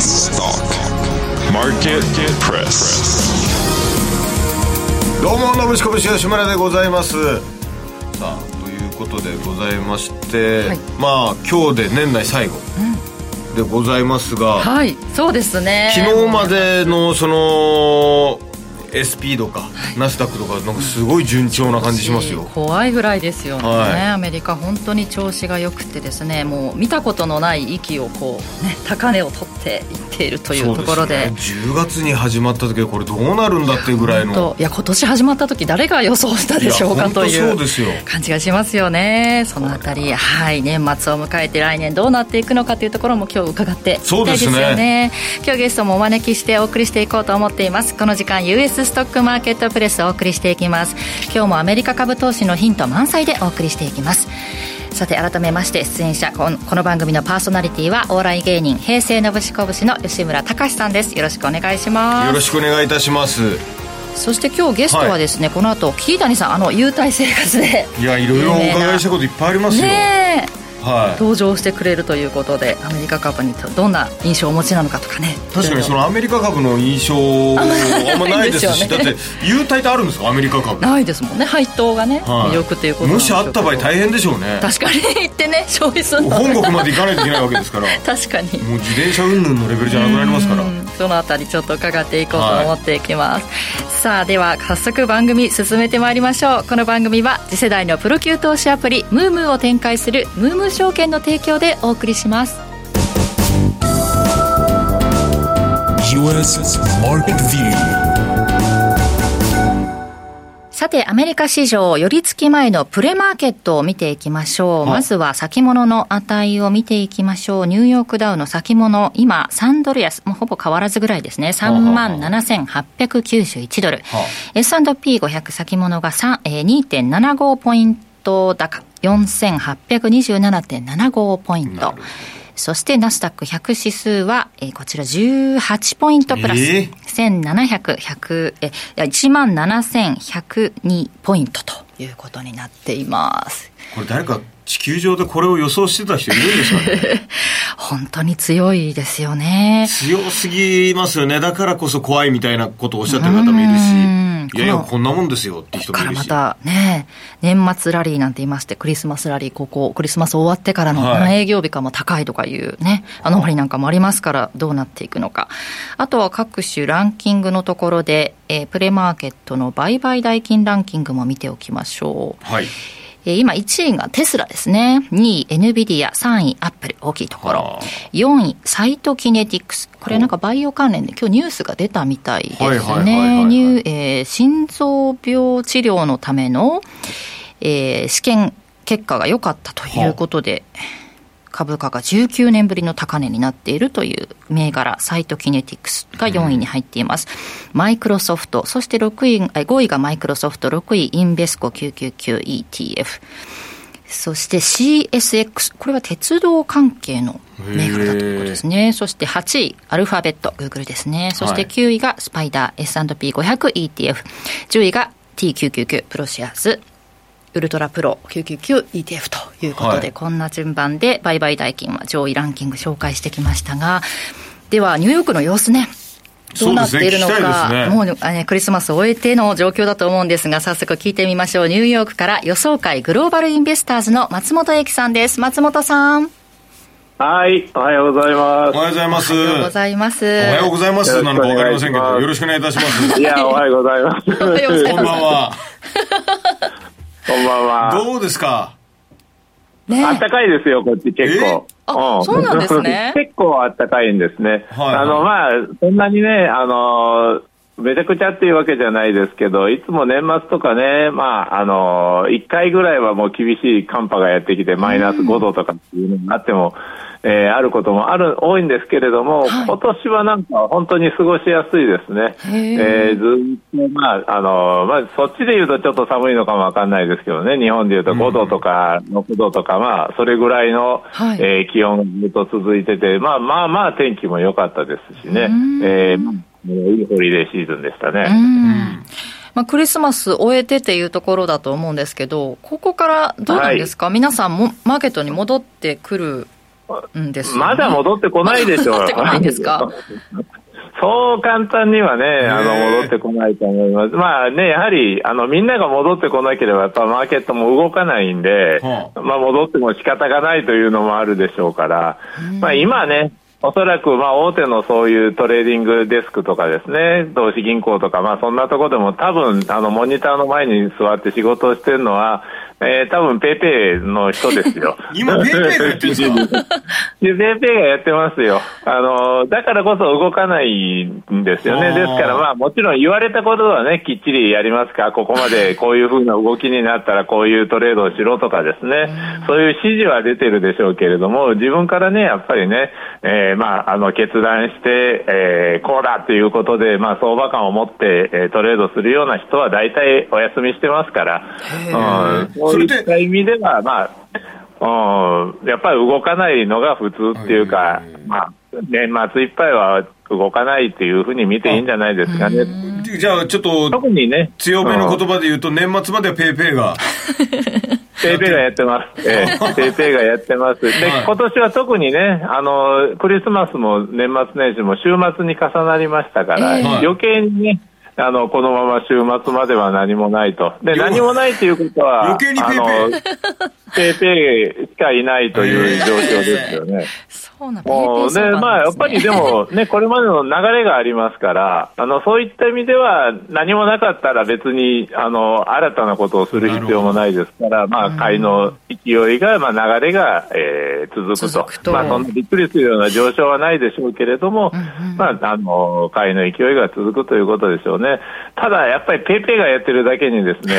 US Stock Market Press. どうも、のぶしこぶし吉村でございます。さあ、ということでございまして、はい。まあ、今日で年内最後でございますが、はいそうですね。昨日までのその、SP とか、ナスダックとか、なんかすごい順調な感じしますよ。怖いぐらいですよね、はい。アメリカ本当に調子が良くてですねもう見たことのない息をこうね高値を取っていっているというところで。そうすね、10月に始まった時はこれどうなるんだっていうぐらいの。と。いや今年始まった時誰が予想したでしょうかという感じがしますよね。そのあたりはい。年末を迎えて来年どうなっていくのかというところも今日伺っていきたいですよそうですね。今日ゲストもお招きしてお送りしていこうと思っています。この時間 US ストックマーケットプレスをお送りしていきます。今日もアメリカ株投資のヒント満載でお送りしていきますさて改めまして出演者このこの番組のパーソナリティはお笑い芸人平成のぶしこぶしの吉村隆さんです。よろしくお願いします。よろしくお願いいたします。そして今日ゲストはですね、この後桐谷さんあの優待生活で。いや、いろいろお伺いしたこといっぱいありますよ。ねえはい。登場してくれるということでアメリカ株にどんな印象をお持ちなのかとかね。確かにそのアメリカ株の印象あんまないですしね。だって優待ってあるんですかアメリカ株？ないですもんね。配当がね、はい。魅力ということもしあった場合大変でしょうね。確かに。行ってね消費するの本国まで行かないといけないわけですから。も 確かに。う自転車云々のレベルじゃなくなりますから。うん。そのあたりちょっと伺っていこうと思っていきます、さあでは早速番組進めてまいりましょう。この番組は次世代のプロ級投資アプリムームーを展開するムームー証券の提供でお送りします US Market View さて、アメリカ市場、寄り付き前のプレマーケットを見ていきましょう。はいまずは先物の値を見ていきましょう。ニューヨークダウの先物、今3ドル安、もうほぼ変わらずぐらいですね。37,891ドル。は S&P500 先物が3えー2.75ポイント高。4827.75ポイント。そしてナスダック100指数は、えーこちら18ポイントプラス、えー？1700、100、え、いや、17,102ポイントということになっています。これ誰か地球上でこれを予想してた人いるんですかね？本当に強いですよね。強すぎますよねだからこそ怖いみたいなことをおっしゃってる方もいるうんしいやいやこんなもんですよって人もいるしからまたね、年末ラリーなんて言いまして、クリスマスラリー、ここ、クリスマス終わってからのはい営業日かも高いとかいうね、アノマリなんかもありますから、どうなっていくのか。あとは各種ランキングのところで、えープレマーケットの売買代金ランキングも見ておきましょう。はいえー今1位がテスラですね。2位 NVIDIA、3位アップル、大きいところはあ。4位サイトキネティクス。これなんかバイオ関連で今日ニュースが出たみたいですね。心臓病治療のための、えー試験結果が良かったということで、株価が19年ぶりの高値になっているという銘柄、サイトキネティクスが4位に入っています。マイクロソフト、そして6位、あ5位がマイクロソフト、6位インベスコ 999ETF。そして CSX、これは鉄道関係の銘柄だということですね。そして8位、アルファベット、グーグルですね。そしてはい9位がスパイダー S&P500ETF。10位が T999 プロシアーズ。ウルトラプロ 999ETF ということで、はいこんな順番で売買代金は上位ランキング紹介してきましたが、ではニューヨークの様子ね、どうなっているのそうねねもうあねクリスマスを終えての状況だと思うんですが、早速聞いてみましょう。ニューヨークから予想会グローバルインベスターズの松本英樹さんです。松本さん。はい、おはようございまおはようございますおはようございます。おはようございますなのか分かりませんけどよよろろしくお願いいたしますす。いや、おはようございます。こんばんはこんばんは。どうですか？ねあったかいですよ、こっち結構。あそうなんですね 結構あったかいんですね。はいあの、まあ、そんなにね、あの、めちゃくちゃっていうわけじゃないですけど、いつも年末とかね、まあ、あの、1回ぐらいはもう厳しい寒波がやってきて、マイナス5度とかっていうのがあっても、えーあることもある、多いんですけれども、はい。今年はなんか本当に過ごしやすいですね。えーずっと、まあ、あの、まあ、そっちで言うとちょっと寒いのかもわかんないですけどね、日本で言うと5度とか6度とか、まあ、それぐらいの、はい。えー気温がずっと続いてて、まあまあまあ天気も良かったですしね。うん、えーまあいいホリデーシーズンでしたうね。ん。まあ、クリスマス終えてっていうところだと思うんですけど、ここからどうなんですか、皆さんもマーケットに戻ってくるんですまだ戻ってこないでしょう。戻ってこないんですか？そう簡単にはね、あの、戻ってこないと思います。まあね、やはり、あの、みんなが戻ってこなければ、やっぱマーケットも動かないんで、はまあ戻っても仕方がないというのもあるでしょうから、まあ今ね、おそらく、まあ、大手のそういうトレーディングデスクとかですね、投資銀行とか、まあ、そんなところでも多分、あの、モニターの前に座って仕事をしてるのは、えー、多分、ペイペイの人ですよ。今ペイペイがやってるんですか で、ペイペイがやってますよ。あの、だからこそ動かないんですよね。ですから、まあ、もちろん言われたことはね、きっちりやりますか、ここまで こういう風な動きになったらこういうトレードをしろとかですね、そういう指示は出てるでしょうけれども、自分からね、やっぱりね、えーまあ、あの、決断して、えーこうだっていうことで、まあ、相場感を持って、えートレードするような人は大体お休みしてますから、うん、そういった意味では、まあ、うん、やっぱり動かないのが普通っていうか、まあ、年末いっぱいは動かないっていうふうに見ていいんじゃないですかね。じゃあちょっと特にね、強めのうん言葉で言うと年末まではペイペイが。ペイペイがやってます。ええ、ペイペイがやってます。で、はい。今年は特にね、あの、クリスマスも年末年始も週末に重なりましたから、ええ余計にね、あの、このまま週末までは何もないと。で、よ何もないということは、余計にペイペイあのペイペイしかいないという状況ですよね。そうなんもうね、まあ、やっぱりでも、ね、これまでの流れがありますから、あの、そういった意味では、何もなかったら別に、あの、新たなことをする必要もないですから、まあ、買いの勢いが、まあ、流れが、えー続くと。続くとまあ、そんなびっくりするような上昇はないでしょうけれども、まあ、あの、買いの勢いが続くということでしょうね。ただ、やっぱりペイペイがやってるだけにですね、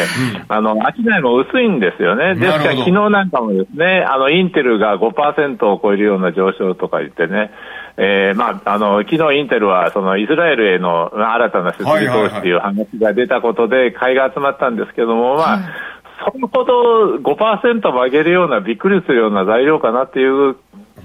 あの、商いも薄いんですよね。ですから、昨日なんかもですね、あの、インテルが5%を超えるような上昇とか言ってね、えーまあ、あの、昨日インテルは、その、イスラエルへのまあ新たな設備投資という話が出たことで、買いが集まったんですけども、まあ、それほど5%も上げるような、びっくりするような材料かなっていう、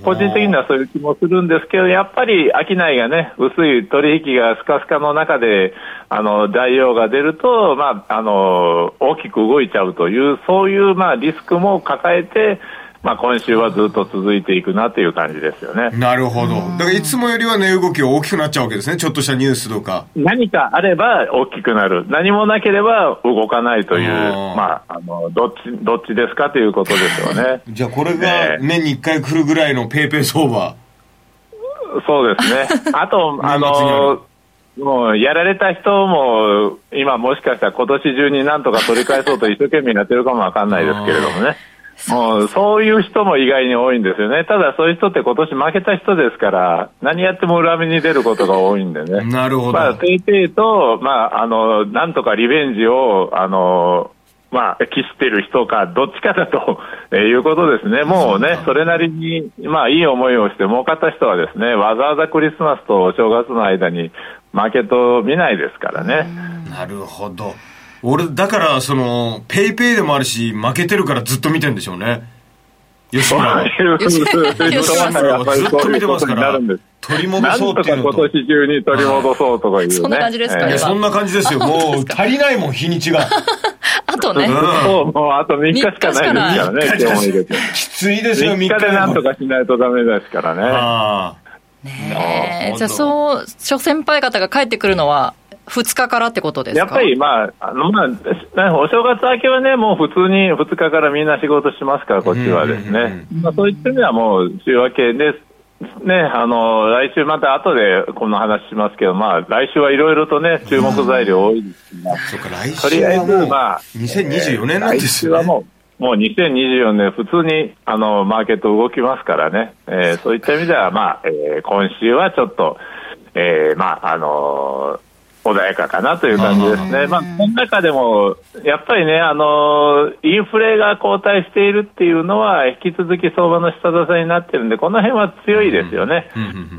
個人的にはそういう気もするんですけど、やっぱり商いがね、薄い取引がスカスカの中で、あの、材料が出ると、まあ、あの、大きく動いちゃうという、そういう、まあ、リスクも抱えて、まあ、今週はずっと続いていくなという感じですよね。なるほどだからいつもよりは値動きが大きくなっちゃうわけですねちょっとしたニュースとか何かあれば大きくなる。何もなければ動かないという、まあ、あの、どっち、どっちですかということですよね。じゃあこれがね年に1回来るぐらいのペイペイ相場そうですね。あと、あの、もう、やられた人も、今もしかしたら今年中になんとか取り返そうと一生懸命やってるかもわかんないですけれどもね。もう、そういう人も意外に多いんですよね。ただ、そういう人って今年負けた人ですから、何やっても裏目に出ることが多いんでね。なるほどまあ、ペイペイと、まあ、あの、なんとかリベンジを、あの、まあ、期してる人か、どっちかだと、えーいうことですね。もうね、それなりに、まあ、いい思いをして儲かった人はですね、わざわざクリスマスとお正月の間に、マーケットを見ないですからね。なるほど俺だからそのペイペイでもあるし負けてるからずっと見てんでしょうね。吉村は吉村吉村はずっと見てますから取り戻そうっとか今ていうのと年中に取り戻そうとかいうね。そんな感じですかねいやそんな感じですよ。もう足りないもん日にちが。あとね、そう、もうあと3日しかないですからね。きついですよ3日でなんとかしないとダメですからね。あねえ。あじゃあそう諸先輩方が帰ってくるのは2日からってことですか？やっぱり、まあ、あの、まあ、ねお正月明けはね、もう普通に2日からみんな仕事しますから、こっちはですね。まあ、そういった意味ではもう週明けです。ね、あの、来週また後でこの話しますけど、まあ、来週はいろいろとね、注目材料多いですが、そうか来とりあえず、週はもうまあ、2024年なんですよね。来週はもう、もう2024年、普通にあのマーケット動きますからね、えーそういった意味では、まあえー今週はちょっと、えーまああのー穏やかかなという感じですね。まあ、この中でも、やっぱりね、あのーインフレが後退しているっていうのは、引き続き相場の下支えになってるんで、この辺は強いですよね。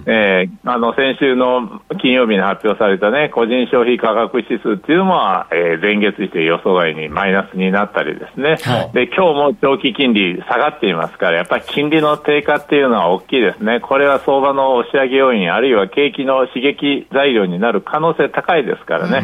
えーあの先週の金曜日に発表されたね、個人消費価格指数っていうのは、えー前月比で予想外にマイナスになったりですね、はい。で今日も長期金利下がっていますから、やっぱり金利の低下っていうのは大きいですね、これは相場の押し上げ要因、あるいは景気の刺激材料になる可能性高いですからね、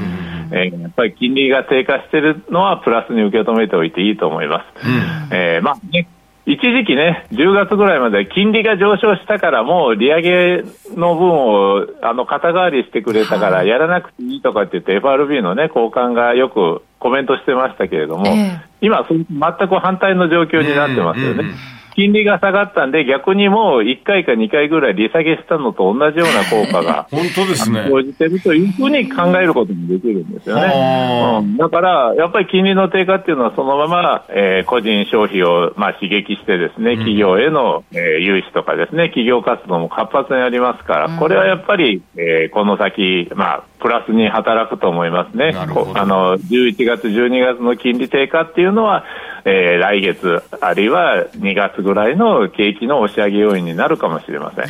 えーやっぱり金利が低下しているのはプラスに受け止めておいていいと思います。えーまあね一時期ね、10月ぐらいまで金利が上昇したからもう利上げの分をあの肩代わりしてくれたからやらなくていいとかって言って FRB のね、高官がよくコメントしてましたけれども、えー、今、全く反対の状況になってますよね。うんうん金利が下がったんで、逆にもう1回か2回ぐらい利下げしたのと同じような効果が 本当ですね。生じてるというふうに考えることもできるんですよね。うん、だから、やっぱり金利の低下っていうのは、そのまま、えー、個人消費を、まあ、刺激してですね、企業への、えー、融資とかですね、企業活動も活発になりますから、これはやっぱり、えー、この先、まあ、プラスに働くと思いますね。あの11月、12月の金利低下っていうのは、えー、来月、あるいは2月ぐらいの景気の押し上げ要因になるかもしれません。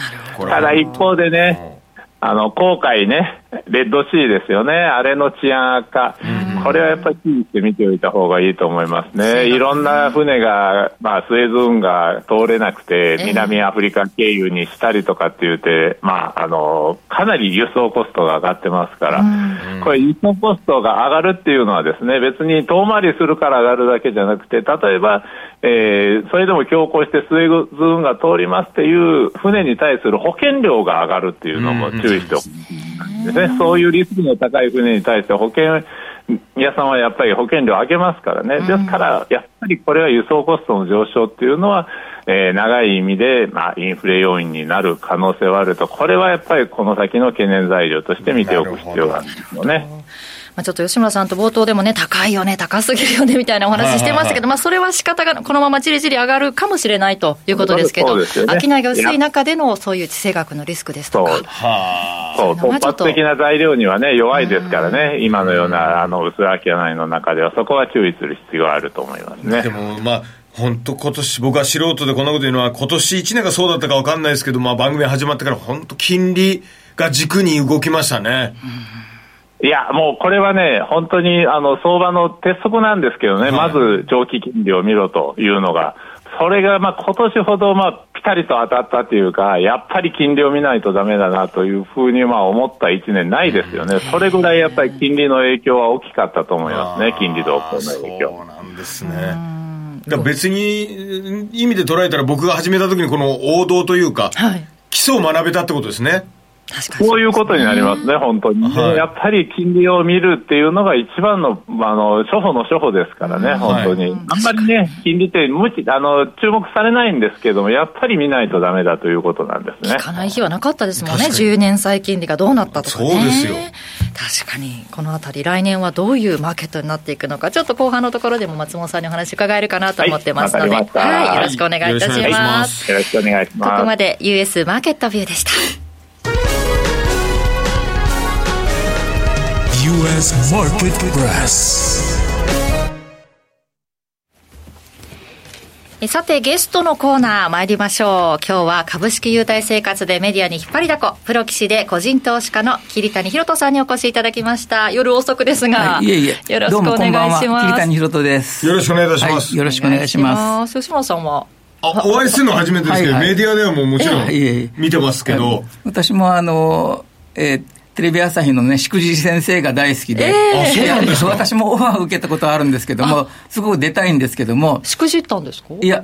ただ一方でね、あの、航海ね、レッドシーですよね、あれの治安悪化、これはやっぱり注意して見ておいた方がいいと思いますね、いろんな船が、まあ、スエズ運河通れなくて、南アフリカ経由にしたりとかって言って、まあ、あのかなり輸送コストが上がってますから、これ、輸送コストが上がるっていうのは、ですね別に遠回りするから上がるだけじゃなくて、例えば、えー、それでも強行してスエズ運河通りますっていう船に対する保険料が上がるっていうのも注意しておく。ですね、そういうリスクの高い船に対して保険屋さんはやっぱり保険料上げますからね、ですから、やっぱりこれは輸送コストの上昇っていうのは、えー、長い意味で、まあ、インフレ要因になる可能性はあると、これはやっぱりこの先の懸念材料として見ておく必要があるんですよね。まあ、ちょっと吉村さんと冒頭でもね、高いよね、高すぎるよねみたいなお話してましたけど、まあ、それは仕方が、このままじりじり上がるかもしれないということですけど、商いが薄い中でのそういう地政学のリスクですとか。そう、突発的な材料にはね、弱いですからね、今のようなあの薄商いの中では、そこは注意する必要があると思いますね。でも、まあ本当今年、僕は素人でこんなこと言うのは、今年1年がそうだったか分かんないですけど、まあ番組始まってから本当金利が軸に動きましたね。うんいや、もうこれはね、本当にあの相場の鉄則なんですけどね、はい、まず長期金利を見ろというのが、それがまあ今年ほどまあピタリと当たったというか、やっぱり金利を見ないとだめだなというふうにまあ思った1年ないですよね、それぐらいやっぱり金利の影響は大きかったと思いますね、金利動向の影響。そうなんですね。だ別に意味で捉えたら僕が始めた時にこの王道というか、はい、基礎を学べたってことですね。そういうことになりますね、本当に、はい、やっぱり金利を見るっていうのが一番のあの初歩の初歩ですからね、本当に、はい、あんまりね、金利って無知あの注目されないんですけども、やっぱり見ないとだめだということなんですね。聞かない日はなかったですもんね、10年債金利がどうなったとかね。そうですよ。確かに、このあたり、来年はどういうマーケットになっていくのか、ちょっと後半のところでも松本さんにお話伺えるかなと思ってますので、はい、はい、よろしくお願いいたします。よろしくお願いします。ここまで US マーケットビューでした。U.S. Market Press さて、ゲストのコーナー参りましょう。今日は株式優待生活でメディアに引っ張りだこ、プロ棋士で個人投資家の桐谷博人さんにお越しいただきました。夜遅くですが、はい、いえいえよろしくお願いします。桐谷博人です。よろしくお願いいたします。はい、よろしくお願いします。吉村さんは？あ、お会いするの初めてですけど、はいはい、メディアではもうもちろん見てますけど。私もあの、えー、テレビ朝日のね、しくじり先生が大好きで、えー、そうなんです私もオファーを受けたことはあるんですけども、すごく出たいんですけども。しくじったんですか？いや、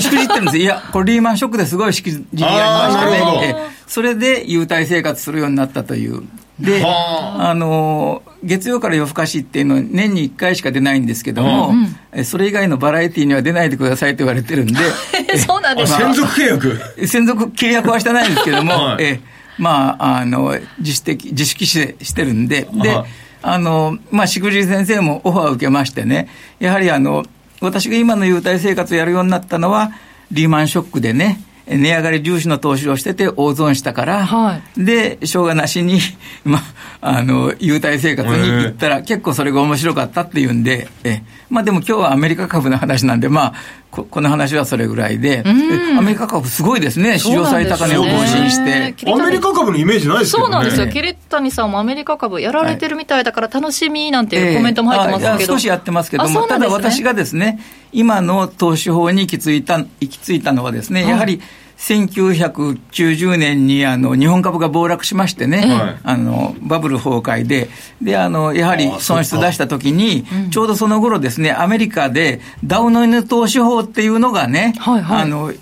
しくじってるんです。いや、これリーマンショックですごいしくじりありまして。ね。それで優待生活するようになったという。で、あ。の、月曜から夜更かしっていうのは年に1回しか出ないんですけども、うん、それ以外のバラエティーには出ないでくださいと言われてるんで。そうなんですか、専属契約？専属契約はしてないんですけども、はい、えまあ、あの、自主的、自主してしてるんで、で、あの、まあ、しぐじ先生もオファーを受けましてね、やはりあの、私が今の優待生活をやるようになったのは、リーマンショックでね、値上がり重視の投資をしてて大損したから、はい、で、しょうがなしに、まあ、あの、優待生活に行ったら、結構それが面白かったっていうんで、え。まあでも今日はアメリカ株の話なんで、まあ、ここの話はそれぐらいで、アメリカ株すごいですね、史上最高値を更新して。アメリカ株のイメージないですよね。そうなんですよ。桐谷さんもアメリカ株やられてるみたいだから楽しみなんていうコメントも入ってますけど。少しやってますけども、ただ私がですね、今の投資法に行き着いた、行き着いたのはですね、やはり、1990年にあの日本株が暴落しましてね、はい、あのバブル崩壊で、であのやはり損失出したときに、ちょうどその頃ですね、アメリカでダウの犬投資法っていうのがね、はいはい、あの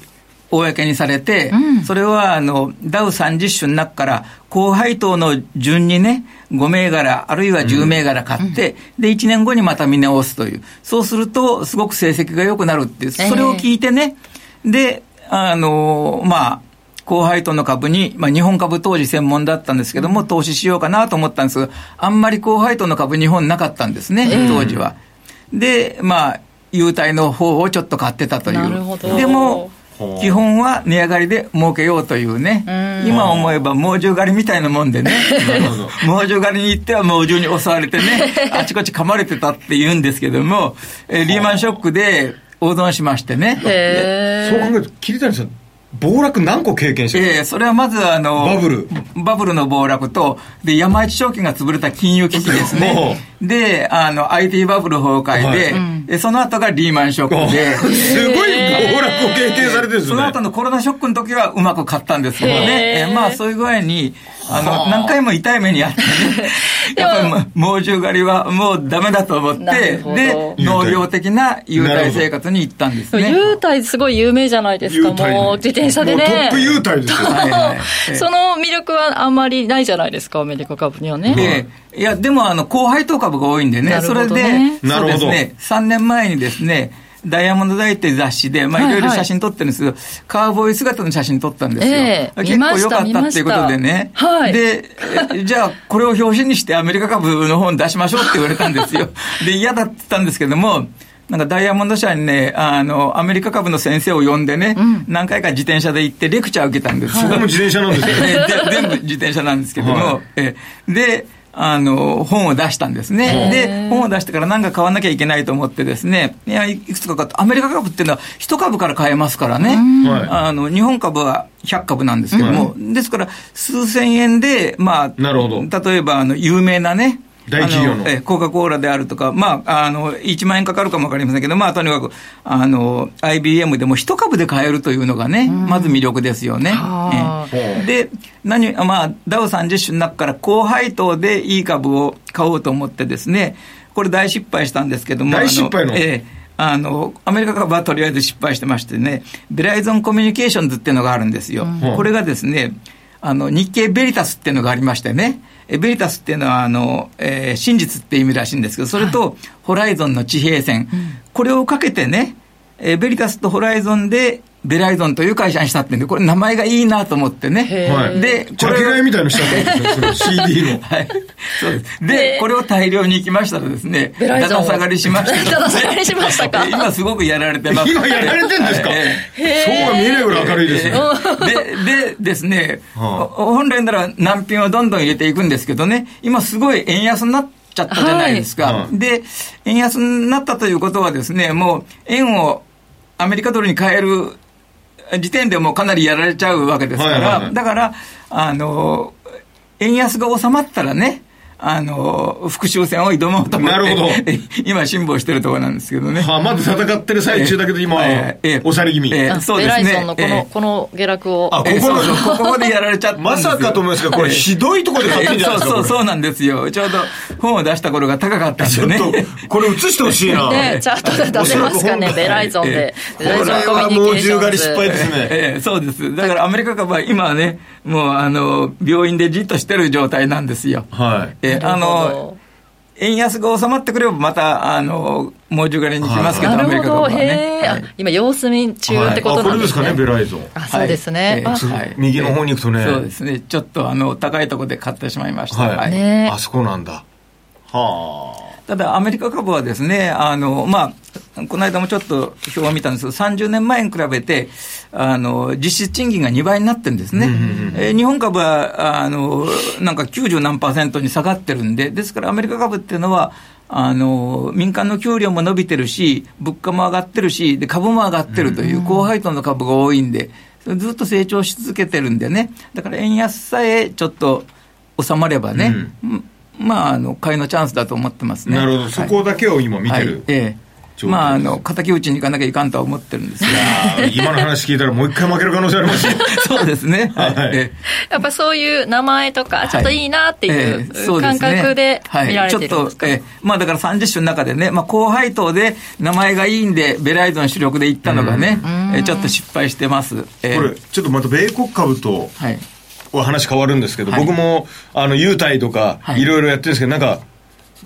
公にされて、うん、それはあのダウ30種の中から高配当の順にね、5銘柄、あるいは10銘柄買って、うん、で、1年後にまた見直すという。そうすると、すごく成績が良くなるっていう、それを聞いてね、えー、で、あのまあ、高配当の株に、まあ、日本株当時専門だったんですけども、投資しようかなと思ったんです。が、あんまり高配当の株日本なかったんですね、当時は。で、まあ、優待の方をちょっと買ってたという。でも、基本は値上がりで儲けようというね、今思えば猛獣狩りみたいなもんでね、猛獣狩りに行っては猛獣に襲われてね、あちこち噛まれてたって言うんですけども、えリーマンショックで大損しましてね。そう考えると、桐谷さん、暴落何個経験してるええそれはまずあのバブル。バブルの暴落とで山一証券が潰れた金融危機ですね。であの IT バブル崩壊で、はい、その後がリーマンショックで。すごい暴落を経験されてるんですね。その後のコロナショックの時はうまく買ったんですけどね。えまあそういう具合にあの、何回も痛い目にあってね、やっぱり猛獣狩りはもうダメだと思って、で、農業的な優待生活に行ったんですね。優待すごい有名じゃないですか、もう自転車でね。トップ優待ですよ。はい。はい、その魅力はあんまりないじゃないですか、アメリカ株にはね。いや、でも、あの、高配当株が多いんでね、それで、そうですね、3年前にですね、ダイヤモンドダイっていう雑誌で、まあ、いろいろ写真撮ってるんですけど、はいはい、カーボーイ姿の写真撮ったんですよ。えー、結構良かったっていうことでね。はい、で、じゃあ、これを表紙にしてアメリカ株の本出しましょうって言われたんですよ。で、嫌だって言ったんですけども、なんかダイヤモンド社にね、あの、アメリカ株の先生を呼んでね、うん、何回か自転車で行ってレクチャー受けたんですよ。それも自転車なんですよね。全部自転車なんですけども、はい、えで、あの、本を出したんですね。で、本を出してから何か買わなきゃいけないと思ってですね、いや、いくつか買って、アメリカ株っていうのは1株から買えますからね。あの、日本株は100株なんですけども、ですから、数千円で、まあ、なるほど。例えば、あの、有名なね、大企業の。えコカ・コーラであるとか、まあ、あの1万円かかるかも分かりませんけど、まあ、とにかくあの IBM でも一株で買えるというのがね、まず魅力ですよね。えで何、まあ、ダウ30種の中から高配当でいい株を買おうと思ってですね、これ大失敗したんですけども、大失敗の？ええあの、アメリカ株はとりあえず失敗してましてね、ベライゾンコミュニケーションズっていうのがあるんですよ。うん、これがですね、あの、日経ベリタスっていうのがありましてね、ベリタスっていうのはあの、えー、真実って意味らしいんですけど、それとホライゾンの地平線、はい、これをかけてね、えー、ベリタスとホライゾンでベライゾンという会社にしたってんで、これ名前がいいなと思ってね。で、これ。ジャケみたいのしたんですよ、CD の。はい。そうです。で、これを大量に行きましたらですね、だだ下がりしました。だだ下がりしましたか？今すごくやられてます。今やられてるんですか、そうは見えないぐらい明るいですね。で、でですね、本来なら難品をどんどん入れていくんですけどね、今すごい円安になって、ちゃったじゃないですか、はい、で、円安になったということはですね、もう円をアメリカドルに変える時点でもうかなりやられちゃうわけですから、はいはいはい、だから、あの、円安が収まったらね、あの、復讐戦を挑もうと思って、なるほど 今、辛抱してるところなんですけどね。はあ、まず戦ってる最中だけど、今は、ええ押され気味。ええ、そうですね。のこの、この下落を。あ、ここの、ここでやられちゃったまさかと思いますが、これ、ひどいところで買ってんじゃないですか。そうそう、そうなんですよ。ちょうど本を出した頃が高かったんでね。これ映してほしいな。ね、チャートで出せますかね、ベライゾンで。ベライゾンコミュニケーション。もう狩り失敗ですね。ええ、そうです。だからアメリカ株は今はね、もう、あの、病院でじっとしてる状態なんですよ。はい。え、あの、円安が収まってくれば、また、あの、もう中狩りに行きますけど、なるほど、はね、へはい、今、様子見中ってことなんですね。これですかね、ベライゾン。あ、そうですね。はい、右の方に行くとね。そうですね。ちょっと、あの、高いところで買ってしまいました。はい。ね、あそこなんだ。はあ。ただ、アメリカ株はですね、あの、まあ、この間もちょっと表を見たんですけど、30年前に比べて、あの、実質賃金が2倍になってるんですね。えー、日本株は、あの、なんか90何パーセントに下がってるんで、ですからアメリカ株っていうのは、あの、民間の給料も伸びてるし、物価も上がってるし、で、株も上がってるという高配当の株が多いんで、ずっと成長し続けてるんでね、だから円安さえちょっと収まればね、うんまあ、あの買いのチャンスだと思ってますね。なるほど、そこだけを今見てる。はい、ええ。まあ、あの、敵討ちに行かなきゃいかんとは思ってるんですが。今の話聞いたらもう一回負ける可能性あります そうですね。はい。やっぱそういう名前とか、ちょっとい。いなっていう感覚で見られてるんですか、はい、ちょっと、えまあだから30種の中でね、まあ高配当で名前がいいんで、ベライゾン主力で行ったのがね、えちょっと失敗してます。えー、これ、ちょっとまた米国株と、はい。話変わるんですけど、僕も、あの、優待とか、い。ろいろやってるんですけど、なんか、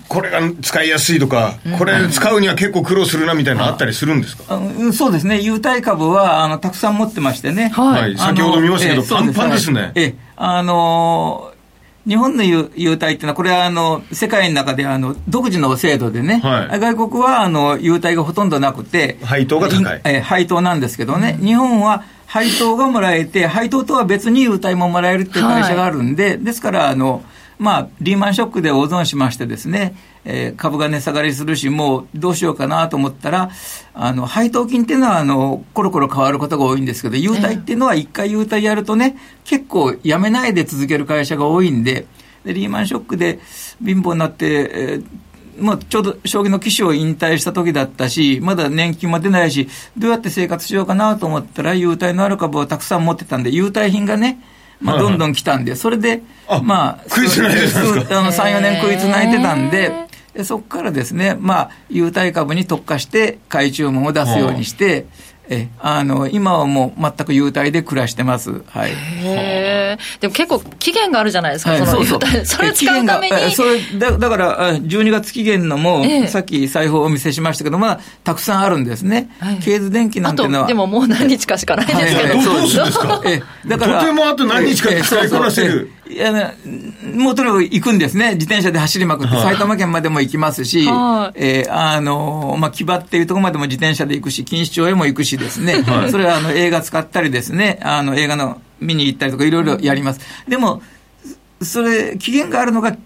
これが使いやすいとか、これ使うには結構苦労するなみたいなのあったりするんですか、うん、そうですね、優待株はあのたくさん持ってましてね、はい、先ほど見ましたけど、パンパンですね。えあの日本の優待っていうのは、これはあの世界の中であの独自の制度でね、はい、外国はあの優待がほとんどなくて、配当が高い。え配当なんですけどね、日本は配当がもらえて、配当とは別に優待ももらえるっていう会社があるんで、はい、ですからあの、まあ、リーマンショックで大損しましてですね、えー、株が値下がりするし、もうどうしようかなと思ったら、あの配当金っていうのはあのコロコロ変わることが多いんですけど、優待っていうのは、一回優待やるとね、結構やめないで続ける会社が多いんで、でリーマンショックで貧乏になって、えーまあ、ちょうど将棋の棋士を引退した時だったし、まだ年金も出ないし、どうやって生活しようかなと思ったら、優待のある株をたくさん持ってたんで、優待品がね、まあ、どんどん来たんで、それで、まあ、食いつないでたんですか？あの ?3、4年食いつないでたんで、でそこからですね、まあ、優待株に特化して買い注文を出すようにして、えあの今はもう全く優待で暮らしてます。はい。へでも結構期限があるじゃないですか、はい、その優待。それ使うために。それだだから12月期限のも、えー、さっき財布をお見せしましたけど、まだたくさんあるんですね。はい、ケーズ電機なんていうのは。でももう何日かしかないですけど。はい、どうするんですか。えだからとてもあと何日かで使いこなせる。いやもうとにかく行くんですね、自転車で走りまくって、埼玉県までも行きますし、はい、えー、あのまあ、木場っていうところまでも自転車で行くし、錦糸町へも行くしですね、はい、それはあの映画使ったりですね、あの映画の見に行ったりとか、いろいろやります。でもそれ、期限があるのが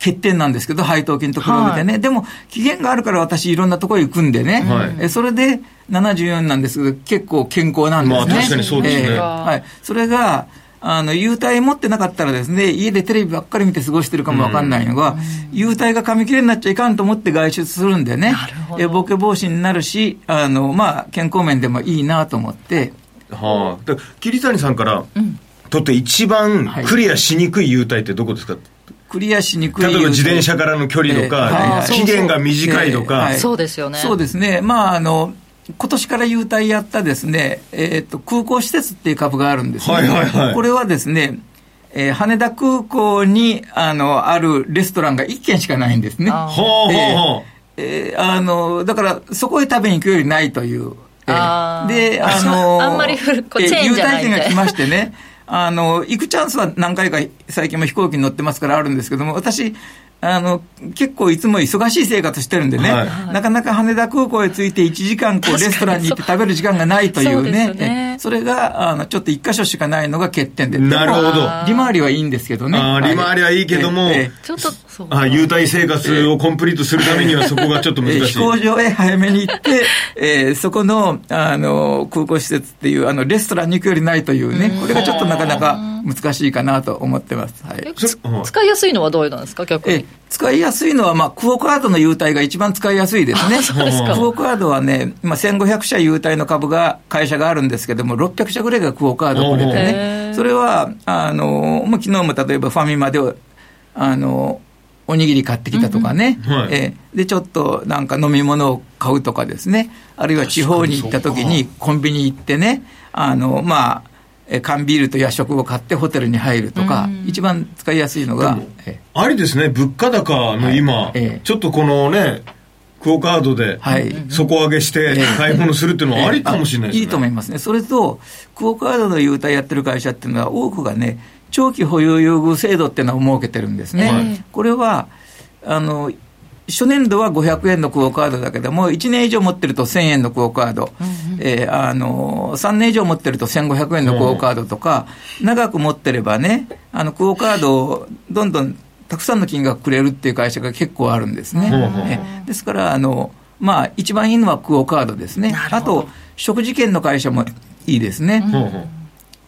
欠点なんですけど、配当金と比べてね、はい、でも期限があるから私、いろんなところ行くんでね、はい、えそれで74なんですけど、結構健康なんですね。まあ、確かにそうですね、えー、はい、それがあの、優待持ってなかったらですね、家でテレビばっかり見て過ごしてるかもわかんないのが、優待が紙切れになっちゃいかんと思って外出するんでね、えボケ防止になるし、あの、まあ、健康面でもいいなと思って。はあ、桐谷さんから、とって一番クリアしにくい優待ってどこですか、はいクリアしにくい例えば自転車からの距離とか、えーはい、期限が短いとか、はい、そうですよね。そうですね。まあ、あの、今年から優待やったですね、えーと、空港施設っていう株があるんですね、はいはいはい、これはですね、えー、羽田空港にあのあるレストランが1軒しかないんですね。えー、あのだからそこへ食べに行くよりないという。えー、で あのあんまりフルこチェーンじゃない。優待券が来ましてね。あの行くチャンスは何回か最近も飛行機に乗ってますからあるんですけども私あの結構いつも忙しい生活してるんでね、はい、なかなか羽田空港へ着いて1時間こうレストランに行って食べる時間がないというね、そね。それがあのちょっと1箇所しかないのが欠点で、なるほど。利回りはいいんですけどね。あ利回りはいいけども、えちょっとあ優待生活をコンプリートするためにはそこがちょっと難しい。飛行場へ早めに行って、えー、そこのあの空港施設っていうあのレストランに行くよりないというね、これがちょっとなかなか難しいかなと思ってます。はい、使いやすいのはどういうなんですか逆に？使いやすいのは、まあ、クオカードの優待が一番使いやすいですね。クオカードはね、まあ、1500社優待の株が、会社があるんですけども、600社ぐらいがクオカードをくれてね。それは、あの、まあ、昨日も例えばファミマで、あの、おにぎり買ってきたとかね、うんはい、えでちょっとなんか飲み物を買うとかですね、あるいは地方に行った時にコンビニ行ってね、あのまあ、缶ビールと夜食を買ってホテルに入るとか、一番使いやすいのが、ありですね。物価高の今、はい。えちょっとこのねクオカードで底上げして買い物するっていうのはありかもしれないですね、いいと思いますね。それとクオカードの優待やってる会社っていうのは多くがね長期保有優遇制度っていうのを設けてるんですね、はい、これはあの初年度は500円のクオカードだけども、1年以上持ってると1000円のクオカード、うんうん、えー、あの3年以上持ってると1500円のクオカードとか、うん、長く持ってればね、あのクオカードをどんどんたくさんの金額くれるっていう会社が結構あるんですね。うん、ですからあの、まあ、一番いいのはクオカードですね。あと、食事券の会社もいいですね。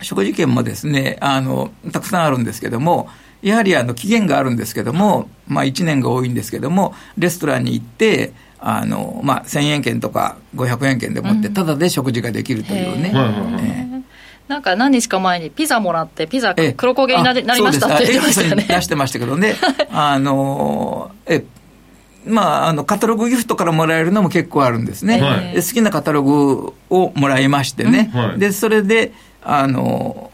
食事券もですねあの、たくさんあるんですけども、やはりあの期限があるんですけども、まあ、1年が多いんですけども、レストランに行って、あの、まあ、1000円券とか500円券でもって、ただで食事ができるというね。なんか何日か前にピザもらって、ピザ黒焦げになりましたって言ってましたね。出してましたけどね。あの、え、まあ、あのカタログギフトからもらえるのも結構あるんですね、はい、好きなカタログをもらいましてね、はい、でそれであの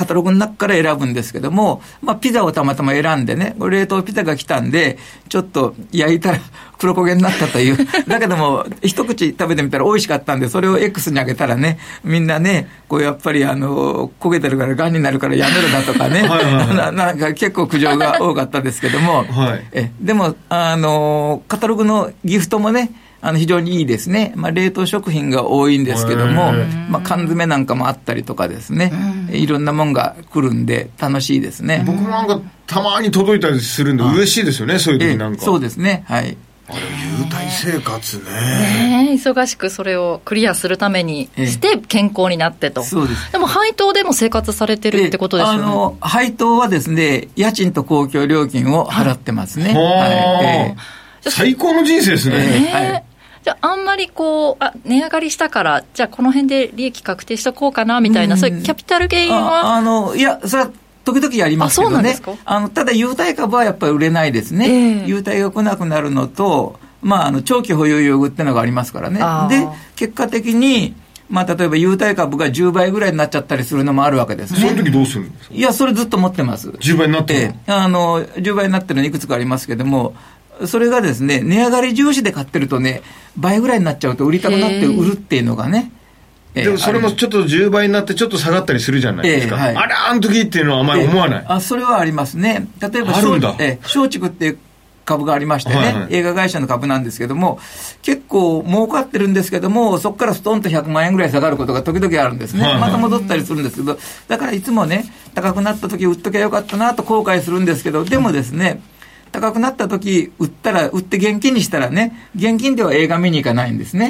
カタログの中から選ぶんですけども、まあ、ピザをたまたま選んでね、冷凍ピザが来たんで、ちょっと焼いたら黒焦げになったという、だけども、一口食べてみたら美味しかったんで、それを X にあげたらね、みんなね、こうやっぱりあの焦げてるから、がんになるからやめろだとかね、ななんか結構苦情が多かったですけども、はい、えでもあの、カタログのギフトもね、あの非常にいいですね、まあ、冷凍食品が多いんですけども、まあ、缶詰なんかもあったりとかですね、いろんなもんが来るんで、楽しいですね。僕なんか、たまに届いたりするんで、嬉しいですよね、そういう時なんか。そうですね、はい。あれ、優待生活ね。ね忙しくそれをクリアするためにして健康になってと、そうです。でも配当でも生活されてるってことですよね、あの配当はですね家賃と公共料金を払ってますね、はい、最高の人生ですね、えー、はいじゃあ、あんまりこう、あ値上がりしたから、じゃあ、この辺で利益確定しとこうかなみたいな、そういうキャピタルゲインは？あのいや、それは時々やりますけどね、あのただ、優待株はやっぱり売れないですね、えー、優待が来なくなるのと、まあ、あの長期保有用具っていうのがありますからね、で結果的に、まあ、例えば優待株が10倍ぐらいになっちゃったりするのもあるわけですね。その時どうするんですか？いや、それずっと持ってます。10倍になってる、えあの、10倍になってるのいくつかありますけども、それがですね、値上がり重視で買ってるとね、倍ぐらいになっちゃうと売りたくなって売るっていうのがね、でもそれもちょっと10倍になってちょっと下がったりするじゃないですか、えーはい、あれあの時っていうのはあまり思わない、あそれはありますね。例えば松竹っていう株がありましてね、はいはい、映画会社の株なんですけども結構儲かってるんですけどもそこからストンと100万円ぐらい下がることが時々あるんですね、はいはい、また戻ったりするんですけど。だからいつもね高くなった時売っときゃよかったなと後悔するんですけどでもですね、高くなった時売ったら、売って現金にしたらね、現金では映画見に行かないんですね。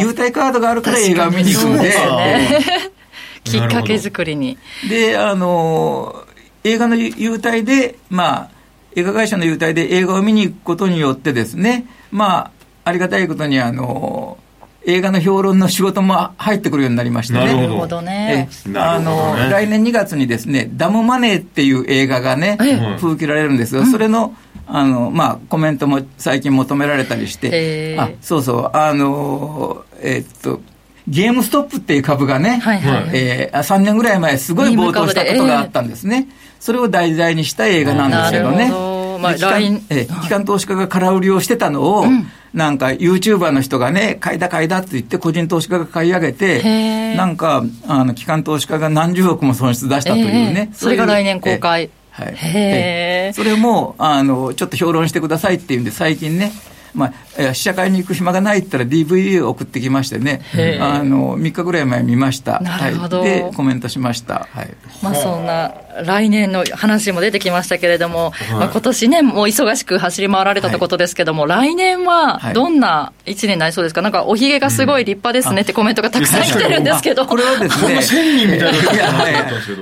優待カードがあるから映画見に行くんで。きっかけ作りに。で、あの、映画の優待で、まあ、映画会社の優待で映画を見に行くことによってですね、まあ、ありがたいことに、あの、映画の評論の仕事も入ってくるようになりましてね。なるほど。ね。あの、来年2月にですね、ダムマネーっていう映画がね、風切られるんですが、それの、あの、まあ、コメントも最近求められたりして、あ、そうそう、あの、えー、っと、ゲームストップっていう株がね、はいはい、えー、3年ぐらい前すごい暴騰したことがあったんですね。それを題材にした映画なんですけどね。まあ、機関え機関投資家が空売りをしてたのを、うん、なんか YouTuber の人がね、買いだ買いだって言って、個人投資家が買い上げて、なんかあの機関投資家が何十億も損失出したというね、それが来年公開。はい、へそれもあのちょっと評論してくださいっていうんで、最近ね、まあ、試写会に行く暇がないって言ったら DVD を送ってきましてね、あの3日ぐらい前見ました。なるほど、はい、で、コメントしました。はい。まあ、そんな来年の話も出てきましたけれども、はい、まあ、今年ね、もう忙しく走り回られたということですけども、はい、来年はどんな1年になりそうですか、なんかおひげがすごい立派ですねってコメントがたくさん来てるんですけど、これはですね、1000人みたいな、いやはい、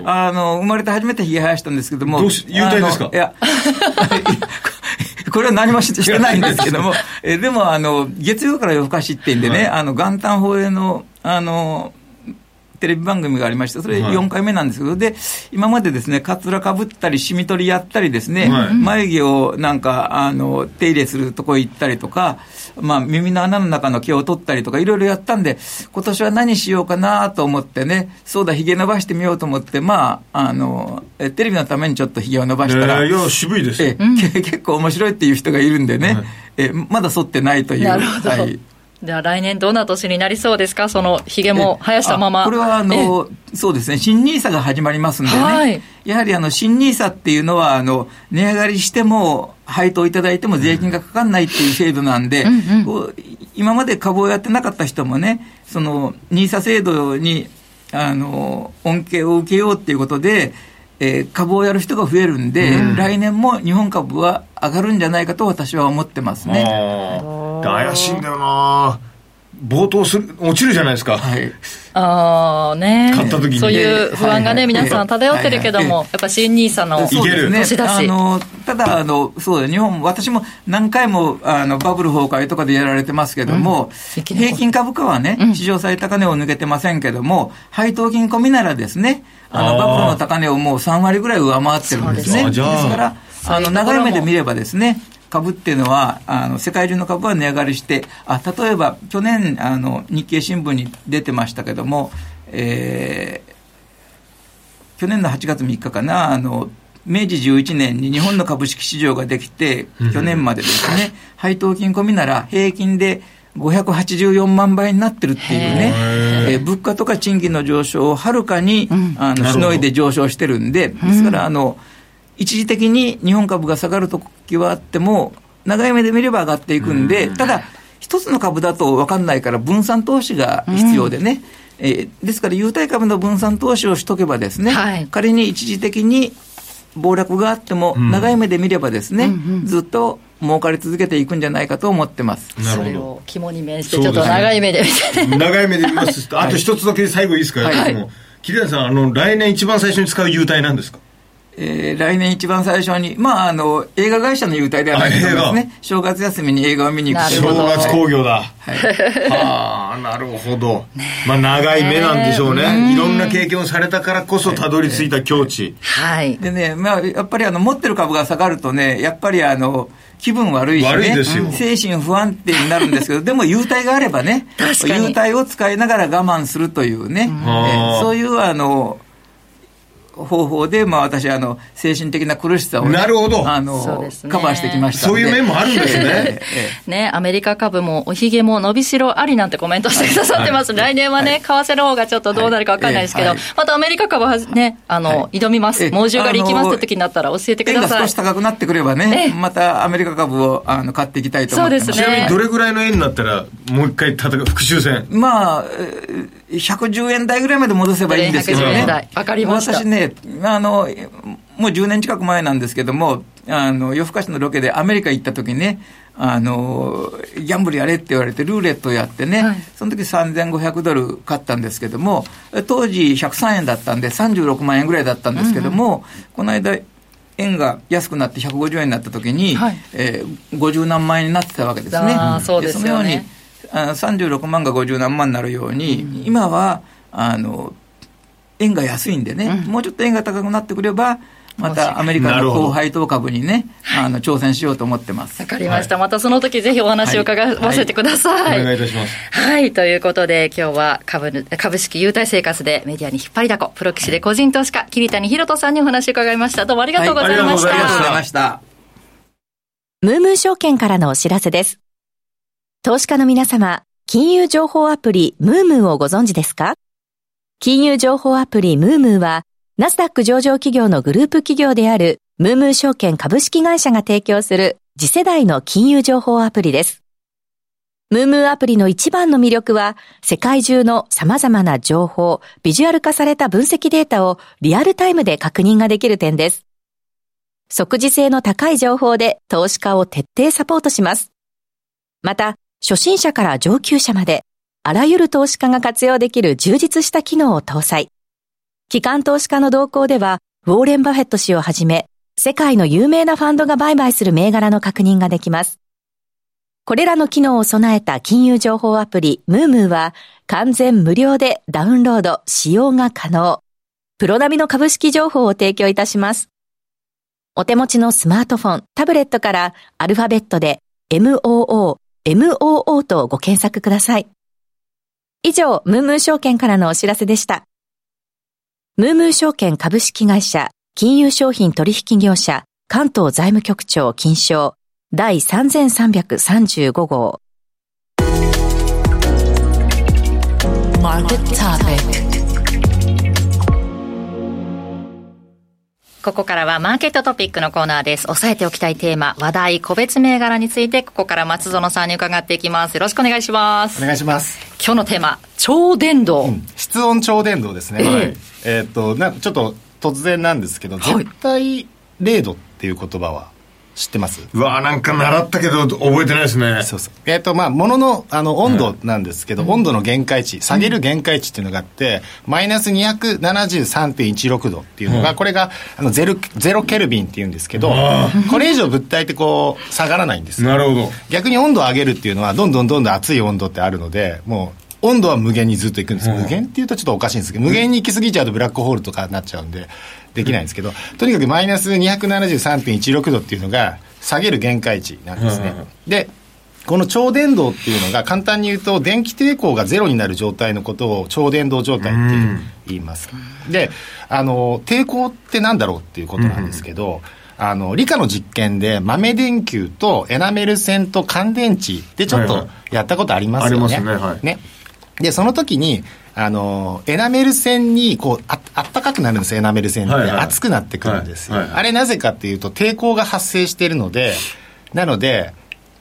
あの生まれて初めてひげ生やしたんですけども、どうし優待ですか？いや これは何もしてないんですけども、えでもあの、月曜から夜更かしってんでね、はい、あの元旦放映のあのテレビ番組がありまして、それ4回目なんですけど、はい、で、今までですね、かつらかぶったり、しみ取りやったりですね、はい、眉毛をなんか、あの、手入れするとこ行ったりとか、まあ、耳の穴の中の毛を取ったりとか、いろいろやったんで、今年は何しようかなと思ってね、そうだ、ひげ伸ばしてみようと思って、まあ、あの、テレビのためにちょっとひげを伸ばしたら、えー、いや、渋いですえ、結構面白いっていう人がいるんでね、はい、えまだ剃ってないという。なるほど。はいでは来年どんな年になりそうですか、そのひげも生やしたまま。これはあの、そうですね、新ニーサが始まりますんでね、はい、やはりあの新ニーサっていうのはあの、値上がりしても、配当いただいても税金がかかんないっていう制度なんで、うんうん、今まで株をやってなかった人もね、そのニーサ制度にあの恩恵を受けようっていうことで、えー、株をやる人が増えるんで、うん、来年も日本株は上がるんじゃないかと私は思ってますね。怪しいんだよな冒頭する、落ちるじゃないですか。はい。ああね。買った時に。そういう不安がね、皆さん漂ってるけども、やっぱ新ニーサの。年だし。あの、ただ、あの、そうだ、日本、私も何回も、あの、バブル崩壊とかでやられてますけども、平均株価はね、史上最高値を抜けてませんけども、配当金込みならですね、あの、バブルの高値をもう3割ぐらい上回ってるんですね。ですから、あの、長い目で見ればですね、株っていうのは、あの世界中の株は値上がりして、あ例えば去年あの、日経新聞に出てましたけども、えー、去年の8月3日かな、あの明治11年に日本の株式市場ができて、去年までですね、配当金込みなら平均で584万倍になってるっていうね、えー、物価とか賃金の上昇をはるかに、うん、あのしのいで上昇してるんで、ですから、あの、一時的に日本株が下がるときはあっても、長い目で見れば上がっていくんで、ただ、一つの株だと分かんないから、分散投資が必要でね、うん、えー、ですから、優待株の分散投資をしとけばですね、はい、仮に一時的に暴落があっても、長い目で見ればですね、うんずっと儲かり続けていくんじゃないかと思ってます。なるほど。それを肝に銘じて、ちょっと長い目で見て、ね、長い目で見ます。あと一つだけ最後いいですか、はい、桐谷さん、あの、来年一番最初に使う優待なんですか？えー、来年一番最初に、まあ、あの、映画会社の優待ではないと思いますね。正月休みに映画を見に行く正月興行だ。はい。はあ、なるほど。まあ、長い目なんでしょうね。いろんな経験をされたからこそたどり着いた境地。はい。でね、まあ、やっぱりあの、持ってる株が下がるとね、やっぱりあの、気分悪いしね、精神不安定になるんですけど、でも優待があればね、優待を使いながら我慢するというね、えー、そういうあの、方法で、まあ、私あの、精神的な苦しさを、ね、なるほど。あの、ね、カバーしてきましたそういう面もあるんですね。ねアメリカ株もおひげも伸びしろありなんてコメントしてくださってます、はい、来年はね、はい、為替の方がちょっとどうなるか分かんないですけど、はい、またアメリカ株はね、あの、挑みます、猛獣狩り行きますって時になったら教えてください。少し高くなってくればね、またアメリカ株をあの買っていきたいと思ってます。そうですね。ちなみにどれぐらいの円になったら、もう一回戦う、復習戦？まあ、110円台ぐらいまで戻せばいいんですけどね。かりました。私ね、あの、もう10年近く前なんですけども、あの、夜更かしのロケでアメリカ行った時にね、あの、ギャンブルやれって言われて、ルーレットやってね、はい、その時3500ドル買ったんですけども、当時103円だったんで、36万円ぐらいだったんですけども、うんうん、この間、円が安くなって150円になった時に、はい、えー、50何万円になってたわけですね。そうですよね。36万が50何万になるように、うん、今はあの円が安いんでね、うん、もうちょっと円が高くなってくれば、またアメリカの高配当株にね、あの挑戦しようと思ってます。わかりました、はい、またその時ぜひお話を伺わせてください。はいはい、お願いいたします。はい、ということで今日は株株式優待生活でメディアに引っ張りだこ、プロ棋士で個人投資家、桐谷博人さんにお話を伺いました。どうもありがとうございました。ありがとうございました。ムームー証券からのお知らせです。投資家の皆様、金融情報アプリムームーをご存知ですか？金融情報アプリムームーは、ナスダック上場企業のグループ企業であるムームー証券株式会社が提供する次世代の金融情報アプリです。ムームーアプリの一番の魅力は、世界中の様々な情報、ビジュアル化された分析データをリアルタイムで確認ができる点です。即時性の高い情報で投資家を徹底サポートします。また、初心者から上級者まで、あらゆる投資家が活用できる充実した機能を搭載。機関投資家の動向では、ウォーレン・バフェット氏をはじめ、世界の有名なファンドが売買する銘柄の確認ができます。これらの機能を備えた金融情報アプリ、ムームーは、完全無料でダウンロード、使用が可能。プロ並みの株式情報を提供いたします。お手持ちのスマートフォン、タブレットからアルファベットで MOO MOO とご検索ください。以上、ムームー証券からのお知らせでした。ムームー証券株式会社、金融商品取引業者、関東財務局長金賞、第3335号。マーここからはマーケットトピックのコーナーです。押さえておきたいテーマ、話題、個別銘柄について、ここから松園さんに伺っていきます。よろしくお願いします。お願いします。今日のテーマ、超電導。うん、室温超電導ですね。えー、えー、っとな、ちょっと突然なんですけど、絶対0度っていう言葉は知ってます？うわなんか習ったけど覚えてないですね。そうそう。えっ、ー、とまあもののあの温度なんですけど、うん、温度の限界値下げる限界値っていうのがあって、うん、マイナス273.16度っていうのが、うん、これがあのゼロゼロケルビンっていうんですけどこれ以上物体ってこう下がらないんです。なるほど。逆に温度を上げるっていうのはどんどんどんどん熱い温度ってあるのでもう温度は無限にずっといくんです、無限っていうとちょっとおかしいんですけど無限に行き過ぎちゃうとブラックホールとかになっちゃうんでできないんですけどとにかくマイナス273.16度っていうのが下げる限界値なんですね。でこの超電導っていうのが簡単に言うと電気抵抗がゼロになる状態のことを超電導状態って言います。であの抵抗ってなんだろうっていうことなんですけど、あの理科の実験で豆電球とエナメル線と乾電池でちょっとやったことありますよね。はいはい、ね、はい、ねでその時にあのエナメル線にこうああったかくなるんですよエナメル線って、はいはい、熱くなってくるんですよ、はいはい、あれなぜかっていうと抵抗が発生しているのでなので